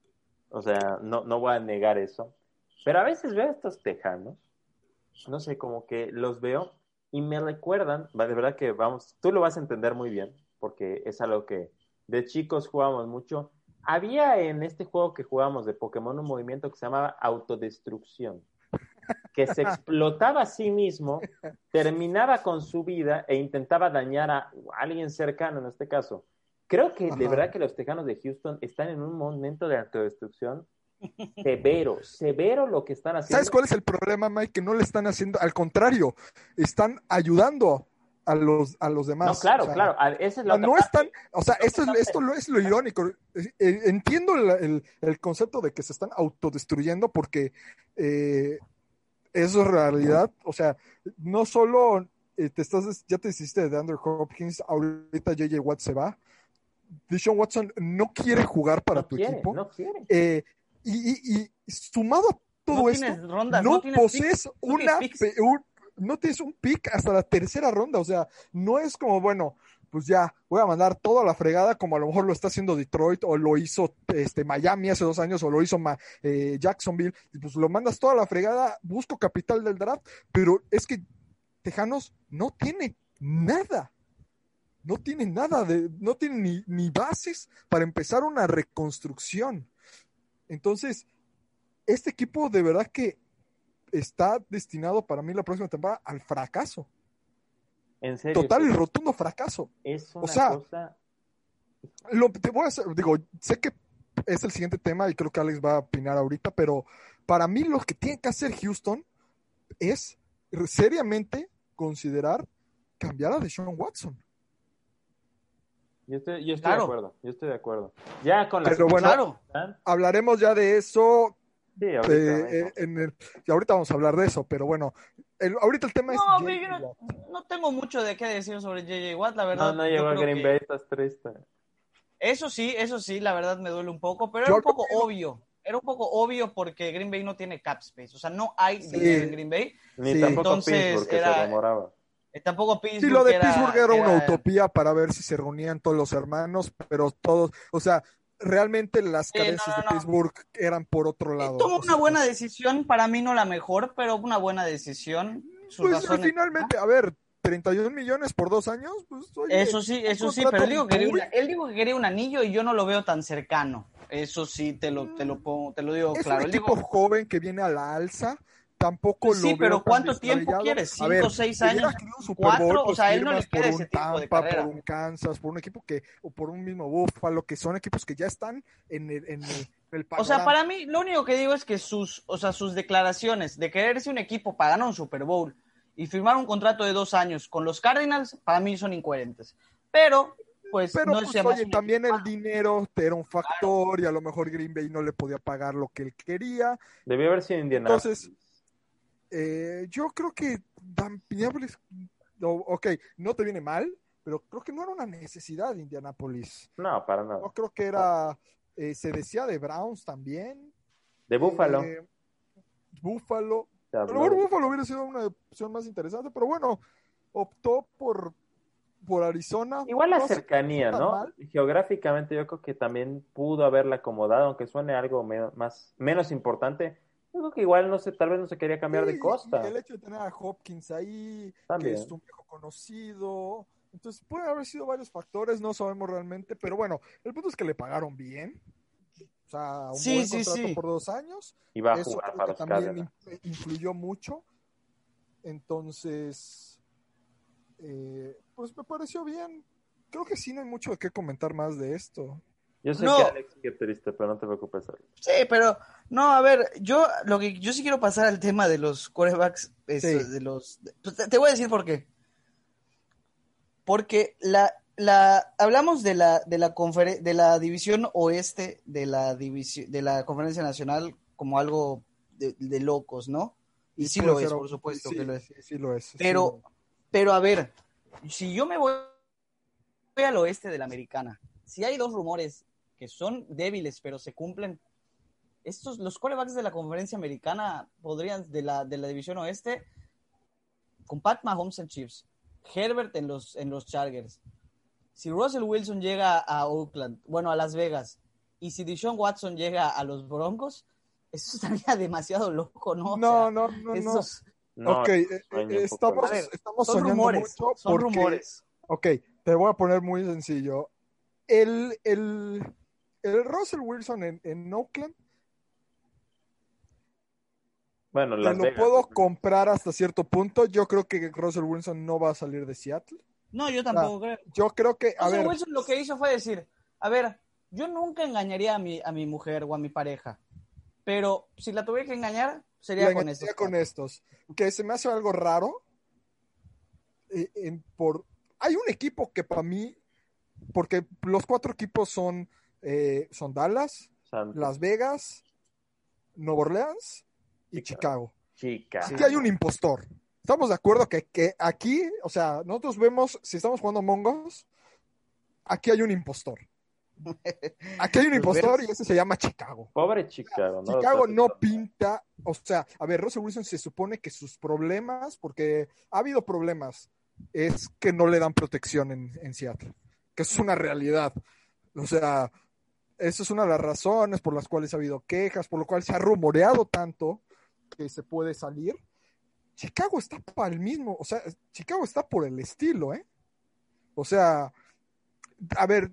O sea, no, no voy a negar eso. Pero a veces veo a estos tejanos, no sé, como que los veo y me recuerdan, de verdad que vamos, tú lo vas a entender muy bien, porque es algo que de chicos jugamos mucho. Había en este juego que jugamos de Pokémon un movimiento que se llamaba autodestrucción, que se explotaba a sí mismo, terminaba con su vida e intentaba dañar a alguien cercano en este caso. Creo que de verdad que los Tejanos de Houston están en un momento de autodestrucción severo, severo lo que están haciendo. ¿Sabes cuál es el problema, Mike? Que no le están haciendo, al contrario, están ayudando a los, a los demás. No, claro, o sea, claro, esa es la no están, o sea, esto es, esto lo es lo irónico. Eh, Entiendo el, el, el, concepto de que se están autodestruyendo porque eh, eso es realidad. O sea, no solo eh, te estás, ya te hiciste de Andrew Hopkins, ahorita JJ Watt se va. Deshaun Watson no quiere jugar para no tu quiere, equipo. No quiere. Eh, y, y, y, sumado a todo no esto, rondas, no, no posees una, picks. un, no tienes un pick hasta la tercera ronda, o sea, no es como, bueno, pues ya voy a mandar toda la fregada como a lo mejor lo está haciendo Detroit o lo hizo este, Miami hace dos años o lo hizo eh, Jacksonville, y pues lo mandas toda la fregada, busco capital del draft, pero es que Tejanos no tiene nada. No tiene nada, de, no tiene ni, ni bases para empezar una reconstrucción. Entonces, este equipo de verdad que está destinado para mí la próxima temporada al fracaso. En serio. Total y rotundo fracaso. Es una o sea, cosa. Lo, te voy a hacer, digo, sé que es el siguiente tema y creo que Alex va a opinar ahorita, pero para mí lo que tiene que hacer Houston es seriamente considerar cambiar a Deshaun Watson. Yo estoy, yo estoy claro. de acuerdo, yo estoy de acuerdo. Ya con la Pero bueno, claro. hablaremos ya de eso. Sí, ahorita, eh, en el, y ahorita vamos a hablar de eso, pero bueno, el, ahorita el tema no, es. No, no, tengo mucho de qué decir sobre JJ Watt, la verdad. No, no llegó a Green que... Bay, estás triste. Eso sí, eso sí, la verdad me duele un poco, pero yo era un poco obvio. Era un poco obvio porque Green Bay no tiene cap space. O sea, no hay Sí. dinero en Green Bay. Ni Sí. tampoco Entonces, Pittsburgh, que era- se demoraba. Eh, Tampoco Pittsburgh. Sí, lo de era- Pittsburgh era, una era- utopía para ver si se reunían todos los hermanos, pero todos, o sea, realmente las Sí, no, carencias no, de. Pittsburgh eran por otro lado. Tomó O una sea, buena decisión, para mí no la mejor, pero una buena decisión. Sus Pues razones- finalmente, a ver, 31 millones por dos años, pues oye, Eso sí, eso sí, pero él dijo, que quería él dijo que quería un anillo y yo no lo veo tan cercano. Eso sí, te lo, te lo, pongo- te lo digo es claro. un Él equipo dijo, joven que viene a la alza, tampoco lo sí, pero ¿cuánto tiempo quieres? ¿Cinco, ver, seis años? ¿Cuatro? Bowl, O pues sea, a él no le por ese un de Tampa, carrera. por un Kansas, por un equipo que, o por un mismo Buffalo, que son equipos que ya están en el, en el, el O sea, para mí, lo único que digo es que sus, o sea, sus declaraciones de quererse un equipo para ganar un Super Bowl y firmar un contrato de dos años con los Cardinals, para mí son incoherentes. Pero, pues, Pero no pues, se oye, también el dinero era un factor y a lo mejor Green Bay no le podía pagar lo que él quería. Debió haber sido Indianapolis. Entonces, eh, yo creo que Indianapolis, ok, no te viene mal, pero creo que no era una necesidad de Indianapolis. No, para nada. No creo que era, eh, se decía de Browns también. De Buffalo. Eh, Buffalo. A lo mejor Buffalo hubiera sido una opción más interesante, pero bueno, optó por, por Arizona. Igual la No cercanía, ¿no? mal. Geográficamente yo creo que también pudo haberla acomodado, aunque suene algo más, menos importante. Yo creo que igual no sé, tal vez no se quería cambiar Sí, de costa. y el hecho de tener a Hopkins ahí, También. que es un viejo conocido. Entonces, puede haber sido varios factores, no sabemos realmente, pero bueno, el punto es que le pagaron bien. O sea, un Sí, buen sí, contrato sí. por dos años. Y va a Eso jugar para que los también influyó mucho. Entonces, eh, pues me pareció bien. Creo que sí no hay mucho de qué comentar más de esto. Yo sé No. que Alex sigue triste, pero no te preocupes. Alex. Sí, pero no, a ver, yo lo que yo sí quiero pasar al tema de los quarterbacks, es, Sí. de los pues, te, te voy a decir por qué. Porque la la hablamos de la de la conferen- de la división oeste de la división de la Conferencia Nacional como algo de, de locos, ¿no? Y sí lo es, ser- por supuesto sí, que lo es. sí, sí lo es. sí Pero, pero a ver, si yo me voy, voy al oeste de la americana, si hay dos rumores que son débiles pero se cumplen, estos, los quarterbacks de la conferencia americana podrían, de la, de la división oeste, con Pat Mahomes en Chiefs, Herbert en los, en los Chargers, si Russell Wilson llega a Oakland, bueno, a Las Vegas, y si Deshaun Watson llega a los Broncos, eso estaría [LAUGHS] demasiado loco, ¿no? O No, sea, no, no, no. esos- No, ok, eh, eh, estamos, ver, estamos son soñando rumores, mucho son porque, rumores. ok, te voy a poner muy sencillo. El, el, el Russell Wilson en, en Oakland Bueno, Las lo Vegas. puedo comprar hasta cierto punto. Yo creo que Russell Wilson no va a salir de Seattle. No, yo tampoco creo. Yo creo que, a Russell ver, Wilson lo que hizo fue decir, a ver, yo nunca engañaría a mi, a mi mujer o a mi pareja, pero si la tuviera que engañar, sería con estos. con estos. Que se me hace algo raro. eh, en- por, hay un equipo que para mí, porque los cuatro equipos son, eh, son Dallas, Santos. Las Vegas, Nueva Orleans y Chicago. Chicago. Chica. Aquí hay un impostor. Estamos de acuerdo que, que aquí, o sea, nosotros vemos, si estamos jugando Mongos, aquí hay un impostor. [LAUGHS] Aquí hay un impostor y ese se llama Chicago. Pobre Chicago, ¿no? Chicago no pinta, o sea, a ver, Russell Wilson se supone que sus problemas, porque ha habido problemas, es que no le dan protección en, en Seattle, que es una realidad. O sea, esa es una de las razones por las cuales ha habido quejas, por lo cual se ha rumoreado tanto que se puede salir. Chicago está para el mismo, o sea, Chicago está por el estilo, ¿eh? O sea, a ver,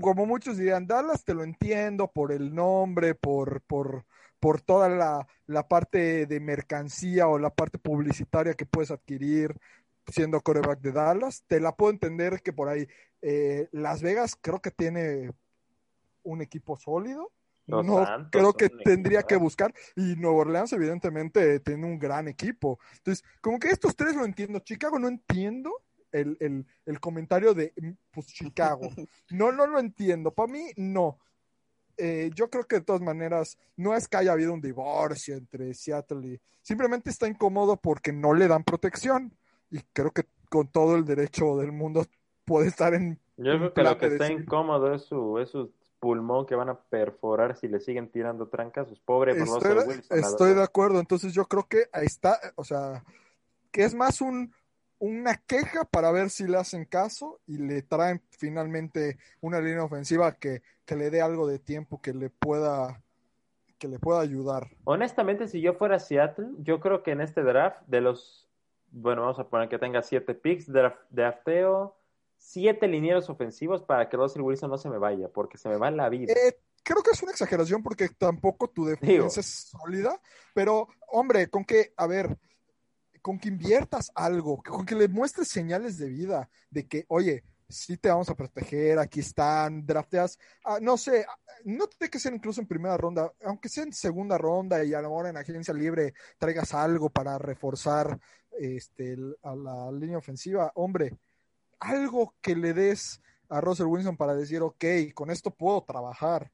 como muchos dirían, Dallas te lo entiendo por el nombre, por, por, por toda la, la parte de mercancía o la parte publicitaria que puedes adquirir siendo coreback de Dallas. Te la puedo entender que por ahí eh, Las Vegas creo que tiene un equipo sólido. Los no Santos creo que tendría equipo, que buscar. Y Nueva Orleans, evidentemente, tiene un gran equipo. Entonces, como que estos tres lo entiendo. Chicago no entiendo el, el, el comentario de mm, pues Chicago. [LAUGHS] No, no lo entiendo. Para mí, no. Eh, yo creo que de todas maneras, no es que haya habido un divorcio entre Seattle y. Simplemente está incómodo porque no le dan protección. Y creo que con todo el derecho del mundo puede estar en. Yo creo que lo que está decir, incómodo es su, es su pulmón que van a perforar si le siguen tirando trancas. Pobre Estoy, Russell de- Wilson, la estoy de acuerdo, entonces yo creo que ahí está, o sea, que es más un, una queja para ver si le hacen caso y le traen finalmente una línea ofensiva que, que le dé algo de tiempo, que le pueda, que le pueda ayudar. Honestamente, si yo fuera Seattle, yo creo que en este draft, de los, bueno, vamos a poner que tenga siete picks, draft, drafteo siete linieros ofensivos para que Russell Wilson no se me vaya, porque se me va la vida. Eh, creo que es una exageración porque tampoco tu defensa Digo. es sólida, pero hombre, con que, a ver, con que inviertas algo, con que le muestres señales de vida, de que, oye, sí te vamos a proteger, aquí están, drafteas, ah, no sé, no tiene que ser incluso en primera ronda, aunque sea en segunda ronda y a lo mejor en agencia libre traigas algo para reforzar este, a la línea ofensiva, hombre, algo que le des a Russell Wilson para decir, ok, con esto puedo trabajar.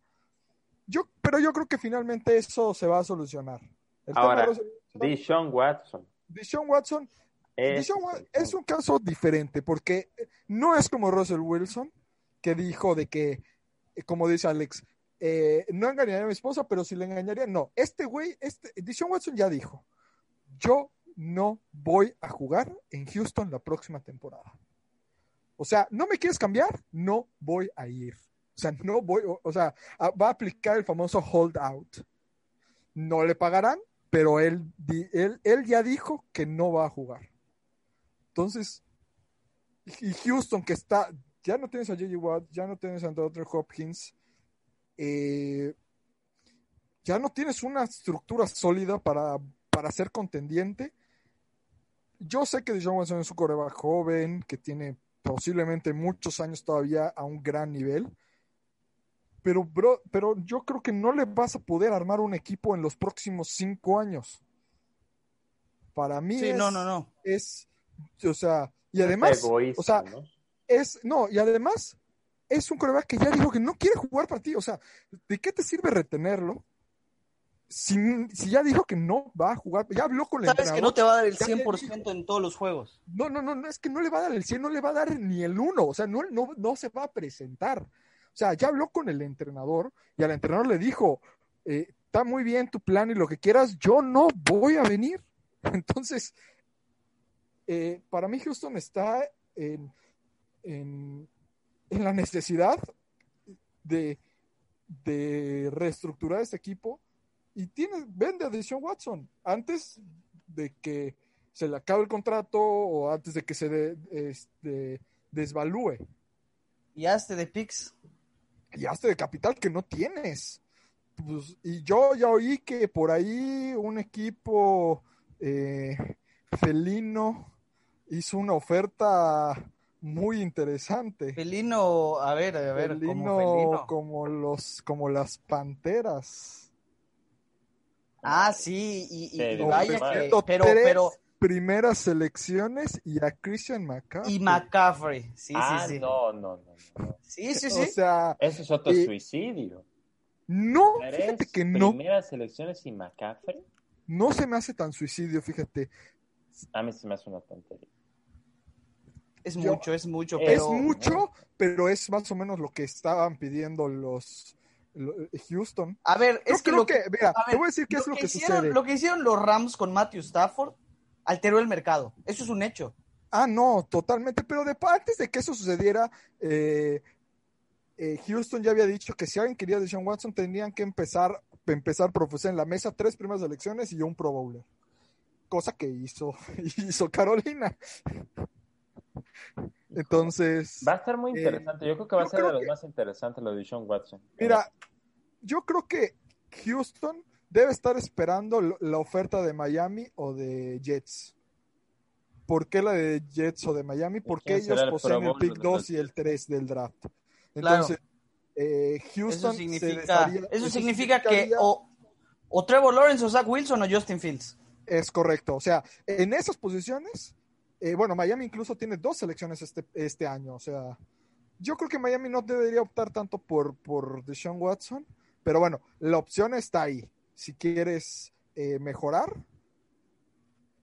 Yo, pero yo creo que finalmente eso se va a solucionar. El Ahora, Deshaun Watson. Deshaun Watson, es Wa- el es un caso diferente porque no es como Russell Wilson que dijo de que, eh, como dice Alex, eh, no engañaría a mi esposa, pero si le engañaría, no. Este güey, este, Deshaun Watson ya dijo, yo no voy a jugar en Houston la próxima temporada. O sea, ¿no me quieres cambiar? No voy a ir. O sea, no voy, o, sea, a- va a aplicar el famoso holdout. No le pagarán, pero él, di- él, él ya dijo que no va a jugar. Entonces, y Houston que está, ya no tienes a J.J. Watt, ya no tienes a Andrew Hopkins, eh, ya no tienes una estructura sólida para, para ser contendiente. Yo sé que Deshaun Watson es un coreback joven, que tiene posiblemente muchos años todavía a un gran nivel. Pero, bro, pero yo creo que no le vas a poder armar un equipo en los próximos cinco años. Para mí Sí, es, no, no, no. es, o sea, y además, Egoísta, o sea, ¿no? es, no, y además es un coreback que ya dijo que no quiere jugar para ti. O sea, ¿de qué te sirve retenerlo? Si, si ya dijo que no va a jugar, ya habló con el Sabes que entrenador. no te va a dar el Ya le 100% en todos los juegos. No, no, no, no, es que no le va a dar el 100, no le va a dar ni el 1, o sea, no, no, no se va a presentar. O sea, ya habló con el entrenador y al entrenador le dijo, eh, está muy bien tu plan y lo que quieras, yo no voy a venir. [LAUGHS] Entonces, eh, para mí Houston está en, en, en la necesidad de, de reestructurar este equipo y tiene, vende a Deshaun Watson antes de que se le acabe el contrato o antes de que se de- este, desvalúe. Y hazte de picks. Y hazte de capital que no tienes. Pues, y yo ya oí que por ahí un equipo eh, felino hizo una oferta muy interesante. Felino, a ver, a ver, Felino como felino. como los como las panteras. Ah, sí, y, y- y vaya que, pero, tres pero, primeras selecciones y a Christian McCaffrey. y McCaffrey, sí, ah, sí, sí. no, no, no, no. Sí, sí, O sí. sea, Eso es otro Y- suicidio. no, ¿Tres fíjate que no, primeras selecciones y McCaffrey? no se me hace tan suicidio, fíjate. A mí se me hace una tontería. Es Yo- mucho, es mucho, Es pero... es mucho, pero es más o menos lo que estaban pidiendo los, lo- Houston. A ver, es que creo lo que, mira, ver, te voy a decir qué es lo que hicieron, sucede. Lo que hicieron los Rams con Matthew Stafford alteró el mercado. Eso es un hecho. Ah, no, totalmente, pero de, antes de que eso sucediera, eh, eh, Houston ya había dicho que si alguien quería a Deshaun Watson, tenían que empezar, empezar por ofrecer en la mesa tres primeras elecciones y un Pro Bowler. Cosa que hizo, [LAUGHS] hizo Carolina. Entonces, Va a estar muy Eh, interesante. Yo creo que va a ser de los que- más interesantes lo de Sean Watson. mira, yo creo que Houston debe estar esperando la oferta de Miami o de Jets. ¿Por qué la de Jets o de Miami? Porque ellos el poseen el pick de 2 los y el 3 del draft. Claro. Entonces, eh, Eso Houston se significa, desharía- eso significa que o, o Trevor Lawrence o Zach Wilson o Justin Fields. Es correcto. O sea, en esas posiciones, eh, bueno, Miami incluso tiene dos selecciones este, este año. O sea, yo creo que Miami no debería optar tanto por, por Deshaun Watson, pero bueno, la opción está ahí. Si quieres eh, mejorar,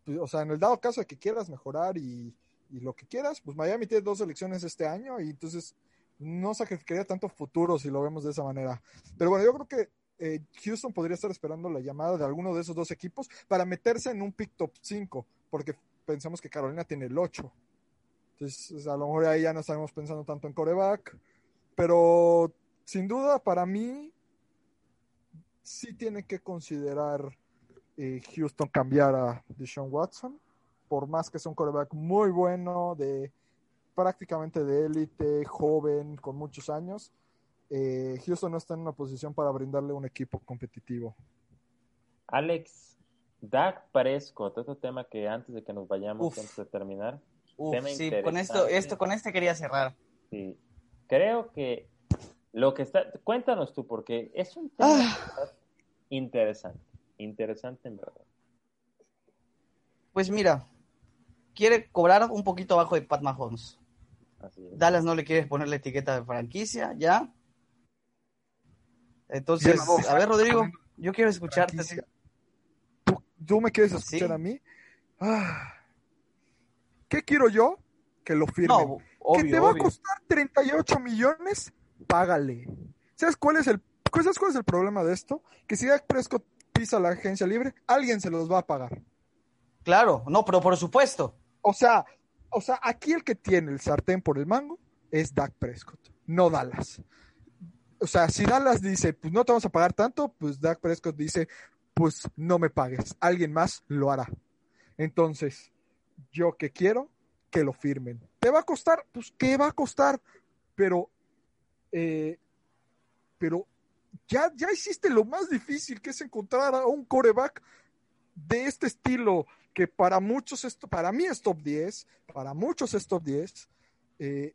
pues, o sea, en el dado caso de que quieras mejorar y, y lo que quieras, pues Miami tiene dos selecciones este año y entonces no sacrificaría tanto futuro si lo vemos de esa manera. Pero bueno, yo creo que eh, Houston podría estar esperando la llamada de alguno de esos dos equipos para meterse en un pick top 5, porque pensamos que Carolina tiene el 8. Entonces, a lo mejor ahí ya no estaremos pensando tanto en coreback, pero sin duda para mí sí tiene que considerar eh, Houston cambiar a Deshaun Watson, por más que sea un coreback muy bueno, de prácticamente de élite, joven, con muchos años. eh, Houston no está en una posición para brindarle un equipo competitivo. Alex, Dak Prescott, otro tema que antes de que nos vayamos, Uf. antes de terminar, Uf, Tema sí, con esto, interesante. esto, con este quería cerrar. sí, creo que lo que está, cuéntanos tú, porque es un tema Ah. interesante, interesante en verdad. Pues mira, quiere cobrar un poquito abajo de Pat Mahomes. Así es. Dallas no le quiere poner la etiqueta de franquicia, ya. Entonces, a ver, Rodrigo, [LAUGHS] yo quiero escucharte. franquicia. ¿Tú, me quieres escuchar Sí. a mí? Ah. ¿Qué quiero yo? Que lo. No, obvio, que te va obvio. a costar 38 millones, págale. ¿Sabes cuál es el ¿sabes cuál es el problema de esto? Que si Dak Prescott pisa la agencia libre, alguien se los va a pagar. Claro, no, pero por supuesto. O sea, o sea, aquí el que tiene el sartén por el mango es Dak Prescott, no Dallas. O sea, si Dallas dice, pues no te vamos a pagar tanto, pues Dak Prescott dice, pues no me pagues, alguien más lo hará. Entonces, yo que quiero que lo firmen. ¿Te va a costar? Pues ¿qué va a costar? Pero, eh, pero ya, ya hiciste lo más difícil, que es encontrar a un coreback de este estilo, que para muchos, esto, para mí es top 10, para muchos es top 10, eh,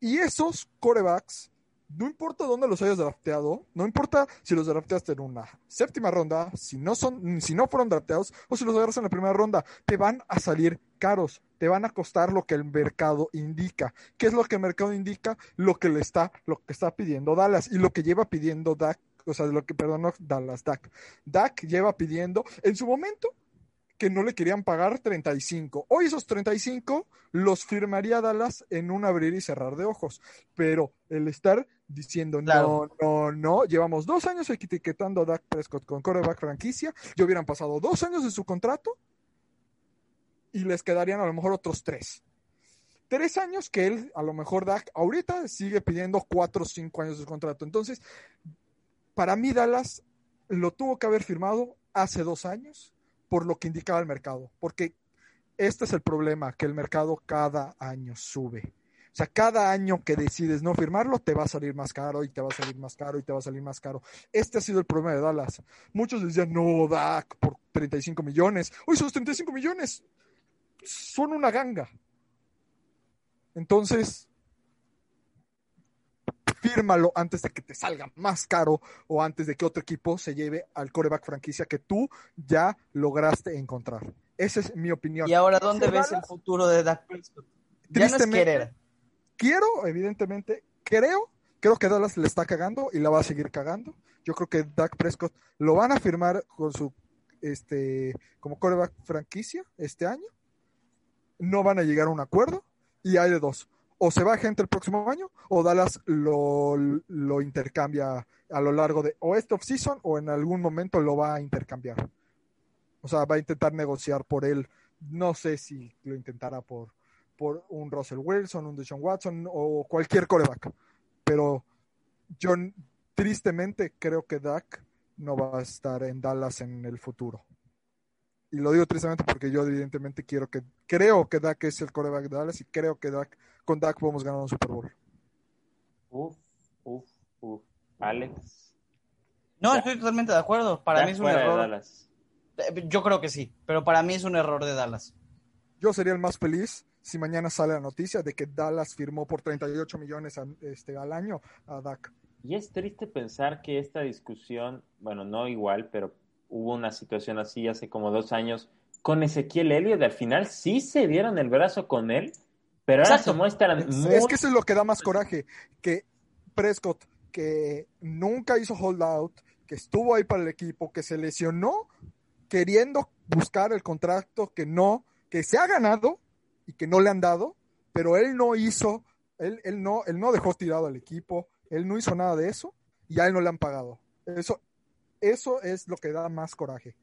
y esos corebacks, no importa dónde los hayas drafteado, no importa si los drafteaste en una séptima ronda, si no son, si no fueron drafteados, o si los agarras en la primera ronda, te van a salir caros, te van a costar lo que el mercado indica. ¿Qué es lo que el mercado indica? Lo que le está, lo que está pidiendo Dallas y lo que lleva pidiendo Dak, o sea, lo que, perdón, no Dallas, Dak. Dak lleva pidiendo, en su momento, que no le querían pagar 35. Hoy esos 35 los firmaría Dallas en un abrir y cerrar de ojos. Pero el estar diciendo Claro. no, no, no, llevamos dos años etiquetando a Dak Prescott con coreback franquicia, ya hubieran pasado dos años de su contrato y les quedarían a lo mejor otros tres. Tres años que él, a lo mejor Dak, ahorita sigue pidiendo cuatro o cinco años de su contrato. Entonces, para mí Dallas lo tuvo que haber firmado hace dos años por lo que indicaba el mercado, porque este es el problema, que el mercado cada año sube. O sea, cada año que decides no firmarlo, te va a salir más caro y te va a salir más caro y te va a salir más caro. Este ha sido el problema de Dallas. Muchos decían, no, Dak, por 35 millones. Oye, esos 35 millones son una ganga. Entonces, fírmalo antes de que te salga más caro o antes de que otro equipo se lleve al coreback franquicia que tú ya lograste encontrar. Esa es mi opinión. ¿Y ahora dónde Dallas, es el futuro de Dak Prescott? Ya no es querer. Quiero, evidentemente, creo, creo que Dallas le está cagando y la va a seguir cagando. Yo creo que Dak Prescott lo van a firmar con su, este, como coreback franquicia este año. no van a llegar a un acuerdo y hay de dos. O se va gente el próximo año o Dallas lo, lo intercambia a lo largo de o este off-season o en algún momento lo va a intercambiar. O sea, va a intentar negociar por él. No sé si lo intentará por, por un Russell Wilson, un Deshaun Watson o cualquier coreback. Pero yo tristemente creo que Dak no va a estar en Dallas en el futuro. Y lo digo tristemente porque yo evidentemente quiero que, creo que Dak es el coreback de Dallas y creo que Dak, con Dak podemos ganar un Super Bowl. Uf, uf, uf. Alex. No, estoy totalmente de acuerdo. Para mí es un error. Eh, yo creo que sí, pero para mí es un error de Dallas. Yo sería el más feliz si mañana sale la noticia de que Dallas firmó por 38 millones este, al año a Dak. Y es triste pensar que esta discusión, bueno, no igual, pero hubo una situación así hace como dos años con Ezequiel Elliott. Al final sí se dieron el brazo con él, pero ahora se muestran. Es que eso es lo que da más coraje, que Prescott, que nunca hizo holdout, que estuvo ahí para el equipo, que se lesionó queriendo buscar el contrato que no, que se ha ganado y que no le han dado, pero él no hizo, él, él no, él no dejó tirado al equipo, él no hizo nada de eso y a él no le han pagado. Eso, eso es lo que da más coraje.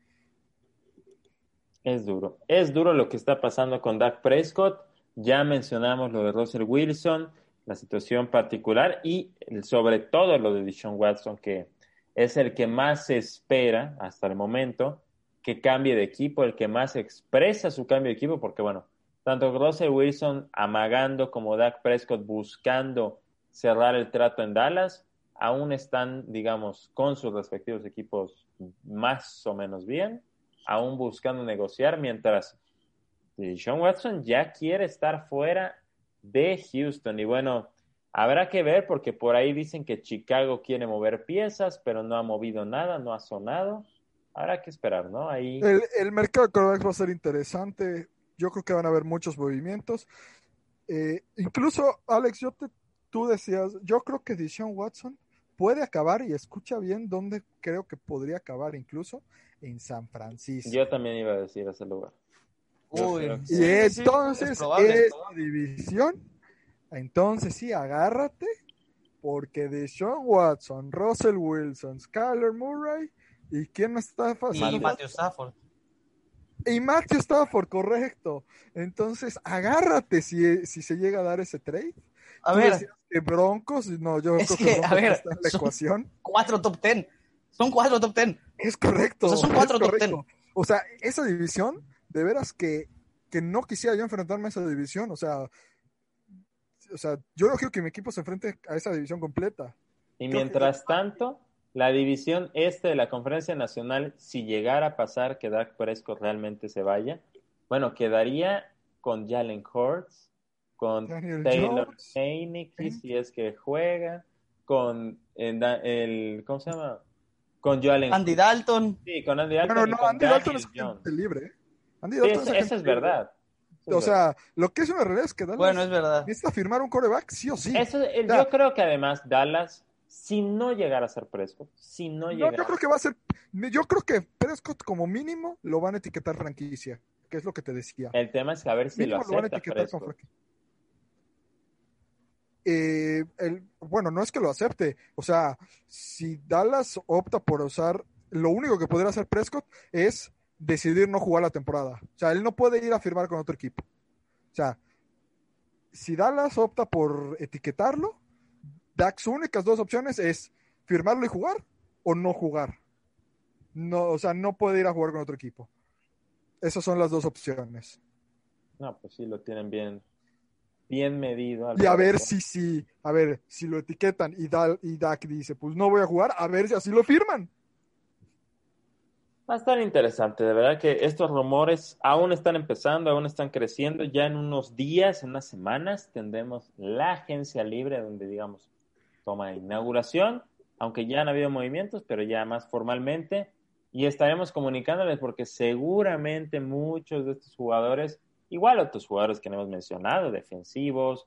Es duro. Es duro lo que está pasando con Dak Prescott. Ya mencionamos lo de Russell Wilson, la situación particular y sobre todo lo de Deshaun Watson, que es el que más se espera hasta el momento que cambie de equipo, el que más expresa su cambio de equipo, porque bueno, tanto Russell Wilson amagando como Dak Prescott buscando cerrar el trato en Dallas, aún están, digamos, con sus respectivos equipos más o menos bien, aún buscando negociar, mientras Sean Watson ya quiere estar fuera de Houston. Y bueno, habrá que ver porque por ahí dicen que Chicago quiere mover piezas, pero no ha movido nada, no ha sonado. Habrá que esperar, ¿no? Ahí... El, mercado de va a ser interesante. Yo creo que van a haber muchos movimientos. Eh, incluso, Alex, yo te tú decías, yo creo que Deshaun Watson puede acabar, y escucha bien dónde creo que podría acabar incluso, en San Francisco. Yo también iba a decir ese lugar. Uy, y entonces esta división, entonces sí, agárrate, porque Deshaun Watson, Russell Wilson, Skyler Murray, ¿y quién está fácil? Y Matthew Stafford. Y Matthew Stafford, correcto. Entonces, agárrate si, si se llega a dar ese trade. A ver, que Broncos, no, yo es creo que, a ver, está en la ecuación. Cuatro top ten. Son cuatro top ten. Es correcto. O sea, son cuatro top ten. O sea, esa división, de veras que, que no quisiera yo enfrentarme a esa división. O sea, o sea, yo no quiero que mi equipo se enfrente a esa división completa. Y mientras tanto, la división este de la Conferencia Nacional, si llegara a pasar que Dak Prescott realmente se vaya, bueno, quedaría con Jalen Hurts, con Taylor Heineke, si es que juega, con el, ¿cómo se llama? Con Joel Andy Dalton. Sí, con Andy Dalton. No, no, no, Andy Dalton es libre. Andy Dalton es, eso es verdad. o sea, lo que es una realidad es que Dallas bueno, es verdad. necesita firmar un coreback sí o sí. Eso, yo creo que además Dallas, si no llegara a ser Prescott, si no llegara... No, yo creo que va a ser, yo creo que Prescott como mínimo lo van a etiquetar franquicia, que es lo que te decía. El tema es que a ver si lo acepta lo van a etiquetar Prescott. Eh, el, bueno, no es que lo acepte. O sea, si Dallas opta por usar, lo único que podría hacer Prescott es decidir no jugar la temporada. O sea, él no puede ir a firmar con otro equipo. O sea, si Dallas opta por etiquetarlo, Dax únicas dos opciones es firmarlo y jugar o no jugar. No, o sea, no puede ir a jugar con otro equipo. Esas son las dos opciones. No, pues sí, lo tienen bien, bien medido. Y a ver si, si, a ver, si lo etiquetan y, Dal, y Dak dice, pues no voy a jugar, a ver si así lo firman. Va a estar interesante, de verdad que estos rumores aún están empezando, aún están creciendo. Ya en unos días, en unas semanas, tendremos la agencia libre donde, digamos, toma inauguración, aunque ya han habido movimientos, pero ya más formalmente. Y estaremos comunicándoles porque seguramente muchos de estos jugadores Igual otros jugadores que no hemos mencionado, defensivos.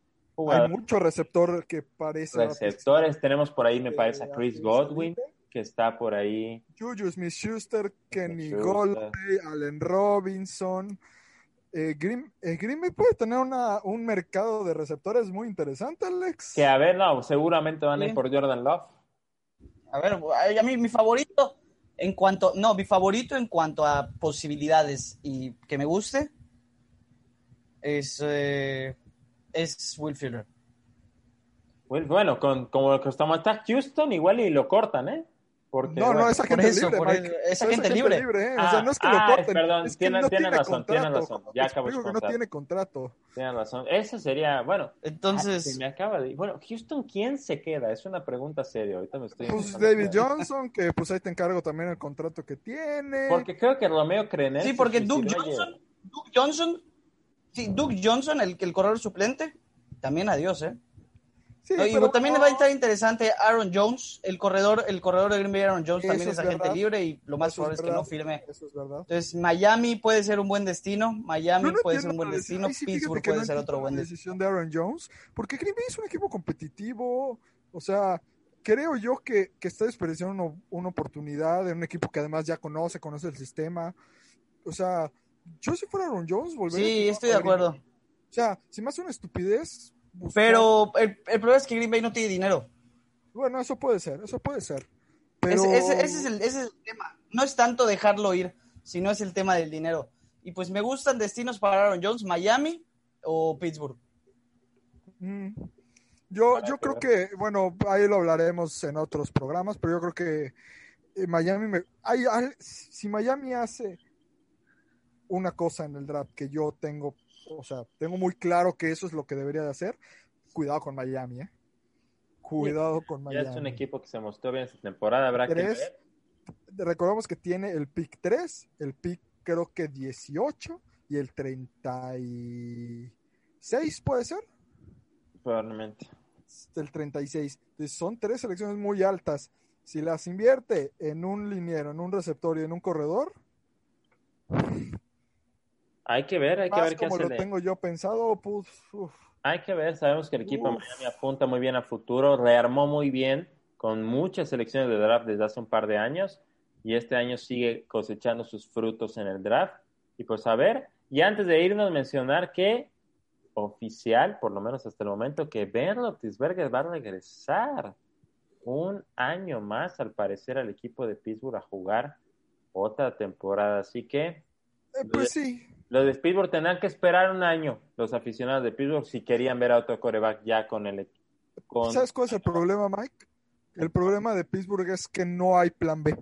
Hay mucho receptor que parece. Receptores, tenemos por ahí, me parece, a Chris Godwin, que está por ahí. Juju Smith Schuster, Kenny Golladay, Allen Robinson. Eh, Green, eh, Green Bay puede tener una, un mercado de receptores muy interesante, Alex. Que a ver, no, seguramente van a ir por Jordan Love. A ver, a mí mi favorito en cuanto, no, mi favorito en cuanto a posibilidades y que me guste es, eh, es Will Fuller. Pues, bueno, con, como que estamos está Houston, igual y lo cortan, ¿eh? Porque, no, no, bueno, es agente eso, libre, por Mike. eso, es Es agente libre. ¿eh? o Ah, sea, no es que ah, lo corten. perdón, es que tiene- no tiene tiene razón, tiene contrato. razón. como Ya acabo de que no tiene contrato. Tienes razón. Ese sería, bueno, ah, Entonces, se me acaba de... Bueno, Houston, ¿quién se queda? Es una pregunta seria. Ahorita me estoy... Pues David. Johnson, que pues ahí te encargo también el contrato que tiene. Porque creo que Romeo Crenel... sí, porque Duke suicidó ayer. Johnson, Duke Johnson, sí, Duke Johnson, el, el corredor suplente, también adiós, ¿eh? Sí, No, y pero también no, va a estar interesante Aaron Jones, el corredor, el corredor de Green Bay, Aaron Jones Eso también es es agente verdad. libre y lo más Eso probable es que no firme. Eso es verdad. Entonces, Miami puede ser un buen destino, Miami no puede ser un buen destino, sí, Pittsburgh puede ser otro buen destino. decisión de Aaron Jones, porque Green Bay es un equipo competitivo, o sea, creo yo que, que está desperdiciando una, una oportunidad en un equipo que además ya conoce, conoce el sistema, o sea, yo si fuera Aaron Jones volvería Sí, a estoy de acuerdo. O sea, si hace una estupidez, Pero el, el problema es que Green Bay no tiene dinero. bueno, eso puede ser, eso puede ser. Pero Ese, ese- ese es el, ese es el tema. No es tanto dejarlo ir, sino es el tema del dinero. Y pues me gustan destinos para Aaron Jones, Miami o Pittsburgh. Mm. Yo, yo creo que, bueno, ahí lo hablaremos en otros programas, pero yo creo que eh, Miami, me, hay, si Miami hace una cosa en el draft que yo tengo, o sea, tengo muy claro que eso es lo que debería de hacer, cuidado con Miami, ¿eh? Cuidado con Ya Miami. es un equipo que se mostró bien esta temporada, habrá que Tres. ver. Recordamos que tiene el pick 3, el pick creo que 18 y el 36, ¿puede ser? Probablemente. del 36. Entonces, son tres selecciones muy altas. Si las invierte en un liniero, en un receptor y en un corredor, Hay que ver, hay que ver qué como hace lo de- tengo yo pensado, pues, uf, Hay que ver, sabemos que el equipo de Uf. Miami apunta muy bien a futuro, rearmó muy bien con muchas selecciones de draft desde hace un par de años y este año sigue cosechando sus frutos en el draft. Y pues a ver, y antes de irnos mencionar que oficial, por lo menos hasta el momento, que Ben Roethlisberger va a regresar un año más al parecer al equipo de Pittsburgh a jugar otra temporada. Así que eh, pues sí. Los de Pittsburgh tendrán que esperar un año, los aficionados de Pittsburgh, si querían ver a otro coreback ya con el con ¿Sabes cuál es el problema, Mike? El problema de Pittsburgh es que no hay plan B.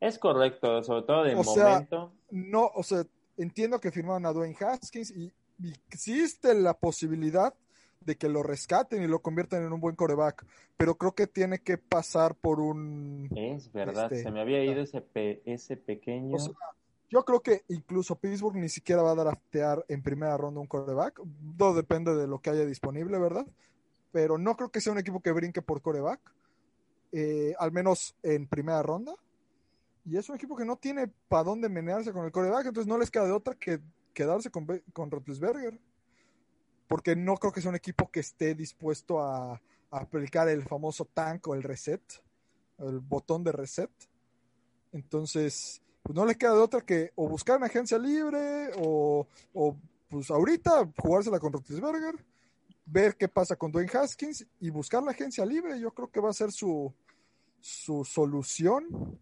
Es correcto, sobre todo de O sea, momento. No, o sea, entiendo que firmaron a Dwayne Haskins y, y existe la posibilidad de que lo rescaten y lo conviertan en un buen coreback, pero creo que tiene que pasar por un Es verdad, este, se me había ido ese pe- ese pequeño. O sea, Yo creo que incluso Pittsburgh ni siquiera va a draftear en primera ronda un coreback. Todo depende de lo que haya disponible, ¿verdad? Pero no creo que sea un equipo que brinque por coreback, eh, al menos en primera ronda. Y es un equipo que no tiene para dónde menearse con el coreback, entonces no les queda de otra que quedarse con, con Roethlisberger. Porque no creo que sea un equipo que esté dispuesto a, a aplicar el famoso tank o el reset, el botón de reset. Entonces, pues no le queda de otra que o buscar una agencia libre o, o pues ahorita jugársela con Roethlisberger, ver qué pasa con Dwayne Haskins y buscar la agencia libre. Yo creo que va a ser su, su solución.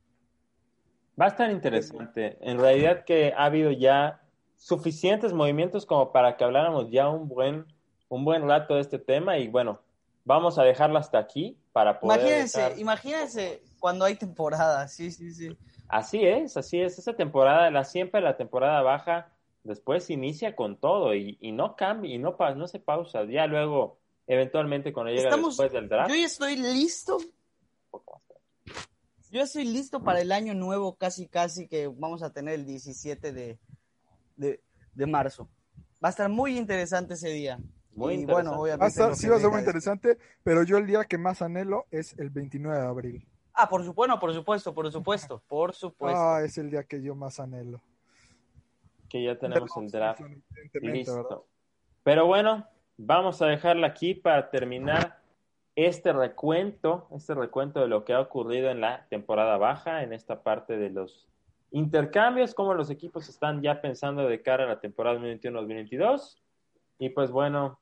Va a estar interesante. En realidad que ha habido ya suficientes movimientos como para que habláramos ya un buen un buen rato de este tema y bueno, vamos a dejarlo hasta aquí para poder Imagínense, dejar- imagínense cuando hay temporada, sí, sí, sí. Así es, así es. Esa temporada, la siempre la temporada baja, después inicia con todo y, y no cambia y no, no se pausa. Ya luego, eventualmente, cuando llega Estamos, después del draft, yo ya estoy listo, yo estoy listo para el año nuevo, casi, casi que vamos a tener el 17 de, de, de marzo. Va a estar muy interesante ese día. Muy y interesante. bueno, obviamente. Va a estar, sí va a ser muy interesante, pero yo el día que más anhelo es el 29 de abril. Ah, por supuesto, por supuesto, por supuesto, por supuesto. Ah, es el día que yo más anhelo. que ya tenemos el draft listo. Pero bueno, vamos a dejarla aquí para terminar este recuento, este recuento de lo que ha ocurrido en la temporada baja, en esta parte de los intercambios, cómo los equipos están ya pensando de cara a la temporada 2021-2022. Y pues bueno,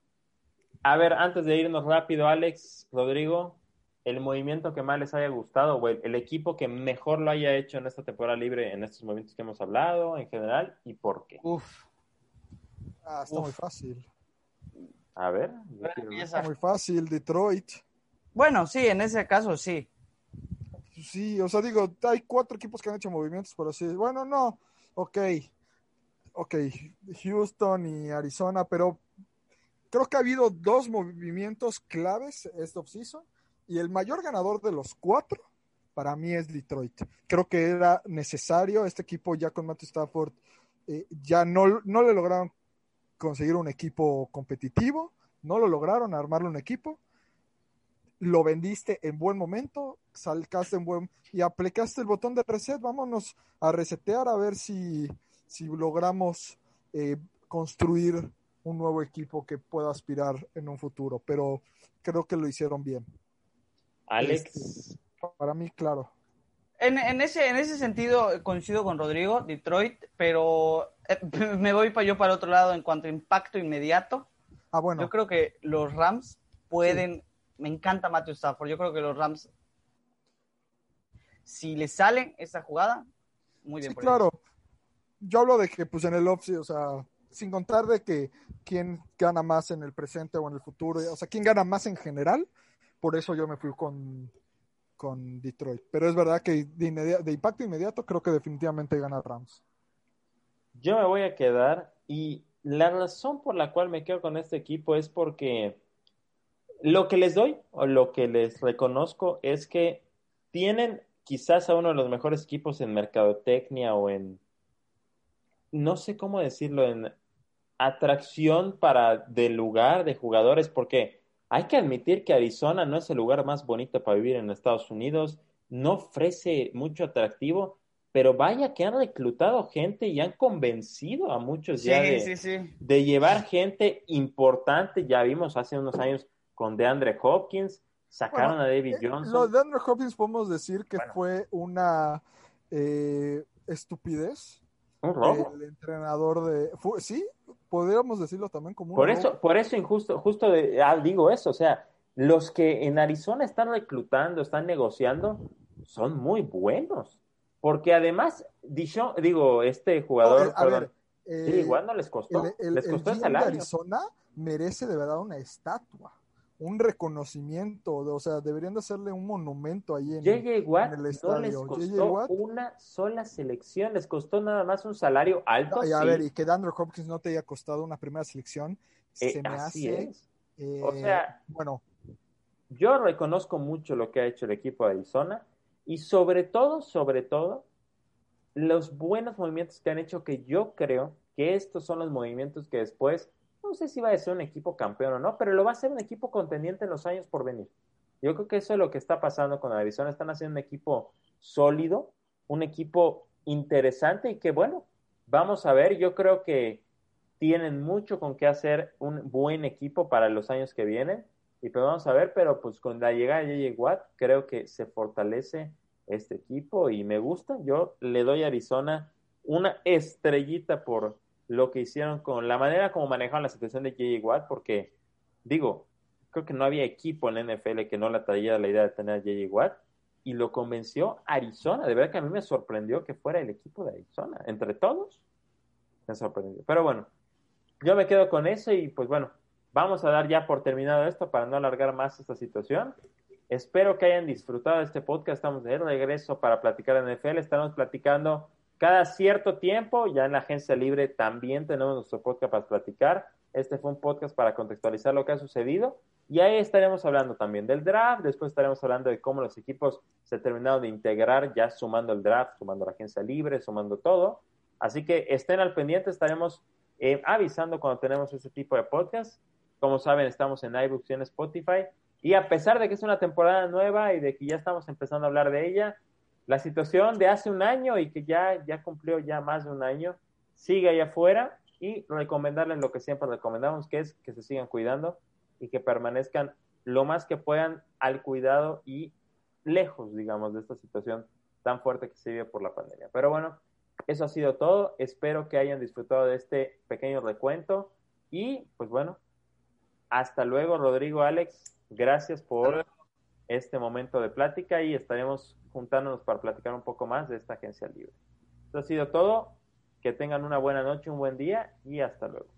a ver, antes de irnos rápido, Alex, Rodrigo, el movimiento que más les haya gustado o el, equipo que mejor lo haya hecho en esta temporada libre, en estos movimientos que hemos hablado en general, y por qué. Uf. Ah, está muy fácil. A ver. Está muy fácil, Detroit. Bueno, sí, en ese caso sí. Sí, o sea, digo, hay cuatro equipos que han hecho movimientos, pero sí, bueno, no, ok, ok, Houston y Arizona, pero creo que ha habido dos movimientos claves este offseason y el mayor ganador de los cuatro para mí es Detroit. Creo que era necesario, este equipo ya con Matthew Stafford eh, ya no, no le lograron conseguir un equipo competitivo, no lo lograron armarle un equipo lo vendiste en buen momento, salcaste en buen y aplicaste el botón de reset. Vámonos a resetear a ver si, si logramos eh, construir un nuevo equipo que pueda aspirar en un futuro. Pero creo que lo hicieron bien. Alex. Este, para mí, claro. En, en, ese, en ese sentido coincido con Rodrigo, Detroit, pero eh, [LAUGHS] me voy para yo para otro lado en cuanto a impacto inmediato. Ah, bueno. Yo creo que los Rams pueden me encanta Matthew Stafford. Yo creo que los Rams, si le sale esa jugada, muy bien. Sí, claro. Yo hablo de que, pues en el offseason, o sea, sin contar de que quién gana más en el presente o en el futuro, o sea, quién gana más en general. Por eso yo me fui con, con Detroit. Pero es verdad que de, impacto inmediato creo que definitivamente gana Rams. Yo me voy a quedar y la razón por la cual me quedo con este equipo es porque lo que les doy o lo que les reconozco es que tienen quizás a uno de los mejores equipos en mercadotecnia o en, no sé cómo decirlo, en atracción para del lugar de jugadores, porque hay que admitir que Arizona no es el lugar más bonito para vivir en Estados Unidos, no ofrece mucho atractivo, pero vaya que han reclutado gente y han convencido a muchos ya de, de llevar gente importante, ya vimos hace unos años con DeAndre Hopkins, sacaron a David eh, Johnson. Lo de DeAndre Hopkins podemos decir que fue una eh, estupidez. Un robo. El entrenador de... sí, podríamos decirlo también como un Por eso, por eso injusto, justo ah, digo eso, o sea, los que en Arizona están reclutando, están negociando, son muy buenos. Porque además, digo, este jugador, a ver, igual no les costó. les costó el, salario. Arizona merece de verdad una estatua un reconocimiento, o sea, deberían de hacerle un monumento ahí en, el estadio. No les costó una sola selección, les costó nada más un salario alto. a ver, y que Andrew Hopkins no te haya costado una primera selección, eh, se me hace. Eh, o sea, bueno, yo reconozco mucho lo que ha hecho el equipo de Arizona y sobre todo, sobre todo, los buenos movimientos que han hecho que yo creo que estos son los movimientos que después no sé si va a ser un equipo campeón o no, pero lo va a ser un equipo contendiente en los años por venir. Yo creo que eso es lo que está pasando con Arizona. Están haciendo un equipo sólido, un equipo interesante y que bueno, vamos a ver. Yo creo que tienen mucho con qué hacer un buen equipo para los años que vienen. Y pues vamos a ver, pero pues con la llegada de J.J. Watt creo que se fortalece este equipo y me gusta. Yo le doy a Arizona una estrellita por, lo que hicieron con la manera como manejaron la situación de J.J. Watt, porque digo, creo que no había equipo en la NFL que no le traía la idea de tener a. Watt y lo convenció Arizona. De verdad que a mí me sorprendió que fuera el equipo de Arizona. Entre todos, me sorprendió. Pero bueno, yo me quedo con eso y pues bueno, vamos a dar ya por terminado esto para no alargar más esta situación. Espero que hayan disfrutado de este podcast. Estamos de regreso para platicar de NFL. Estamos platicando cada cierto tiempo, ya en la agencia libre también tenemos nuestro podcast para platicar. Este fue un podcast para contextualizar lo que ha sucedido. Y ahí estaremos hablando también del draft, después estaremos hablando de cómo los equipos se terminaron de integrar, ya sumando el draft, sumando la agencia libre, sumando todo. Así que estén al pendiente, estaremos eh, avisando cuando tenemos ese tipo de podcast. Como saben, estamos en iBooks y en Spotify. Y a pesar de que es una temporada nueva y de que ya estamos empezando a hablar de ella, la situación de hace un año y que ya, ya cumplió ya más de un año, sigue ahí afuera y recomendarles lo que siempre recomendamos, que es que se sigan cuidando y que permanezcan lo más que puedan al cuidado y lejos, digamos, de esta situación tan fuerte que se vive por la pandemia. Pero bueno, eso ha sido todo. Espero que hayan disfrutado de este pequeño recuento. Y pues bueno, hasta luego, Rodrigo, Alex. Gracias por este momento de plática y estaremos juntándonos para platicar un poco más de esta agencia libre. Eso ha sido todo. Que tengan una buena noche, un buen día y hasta luego.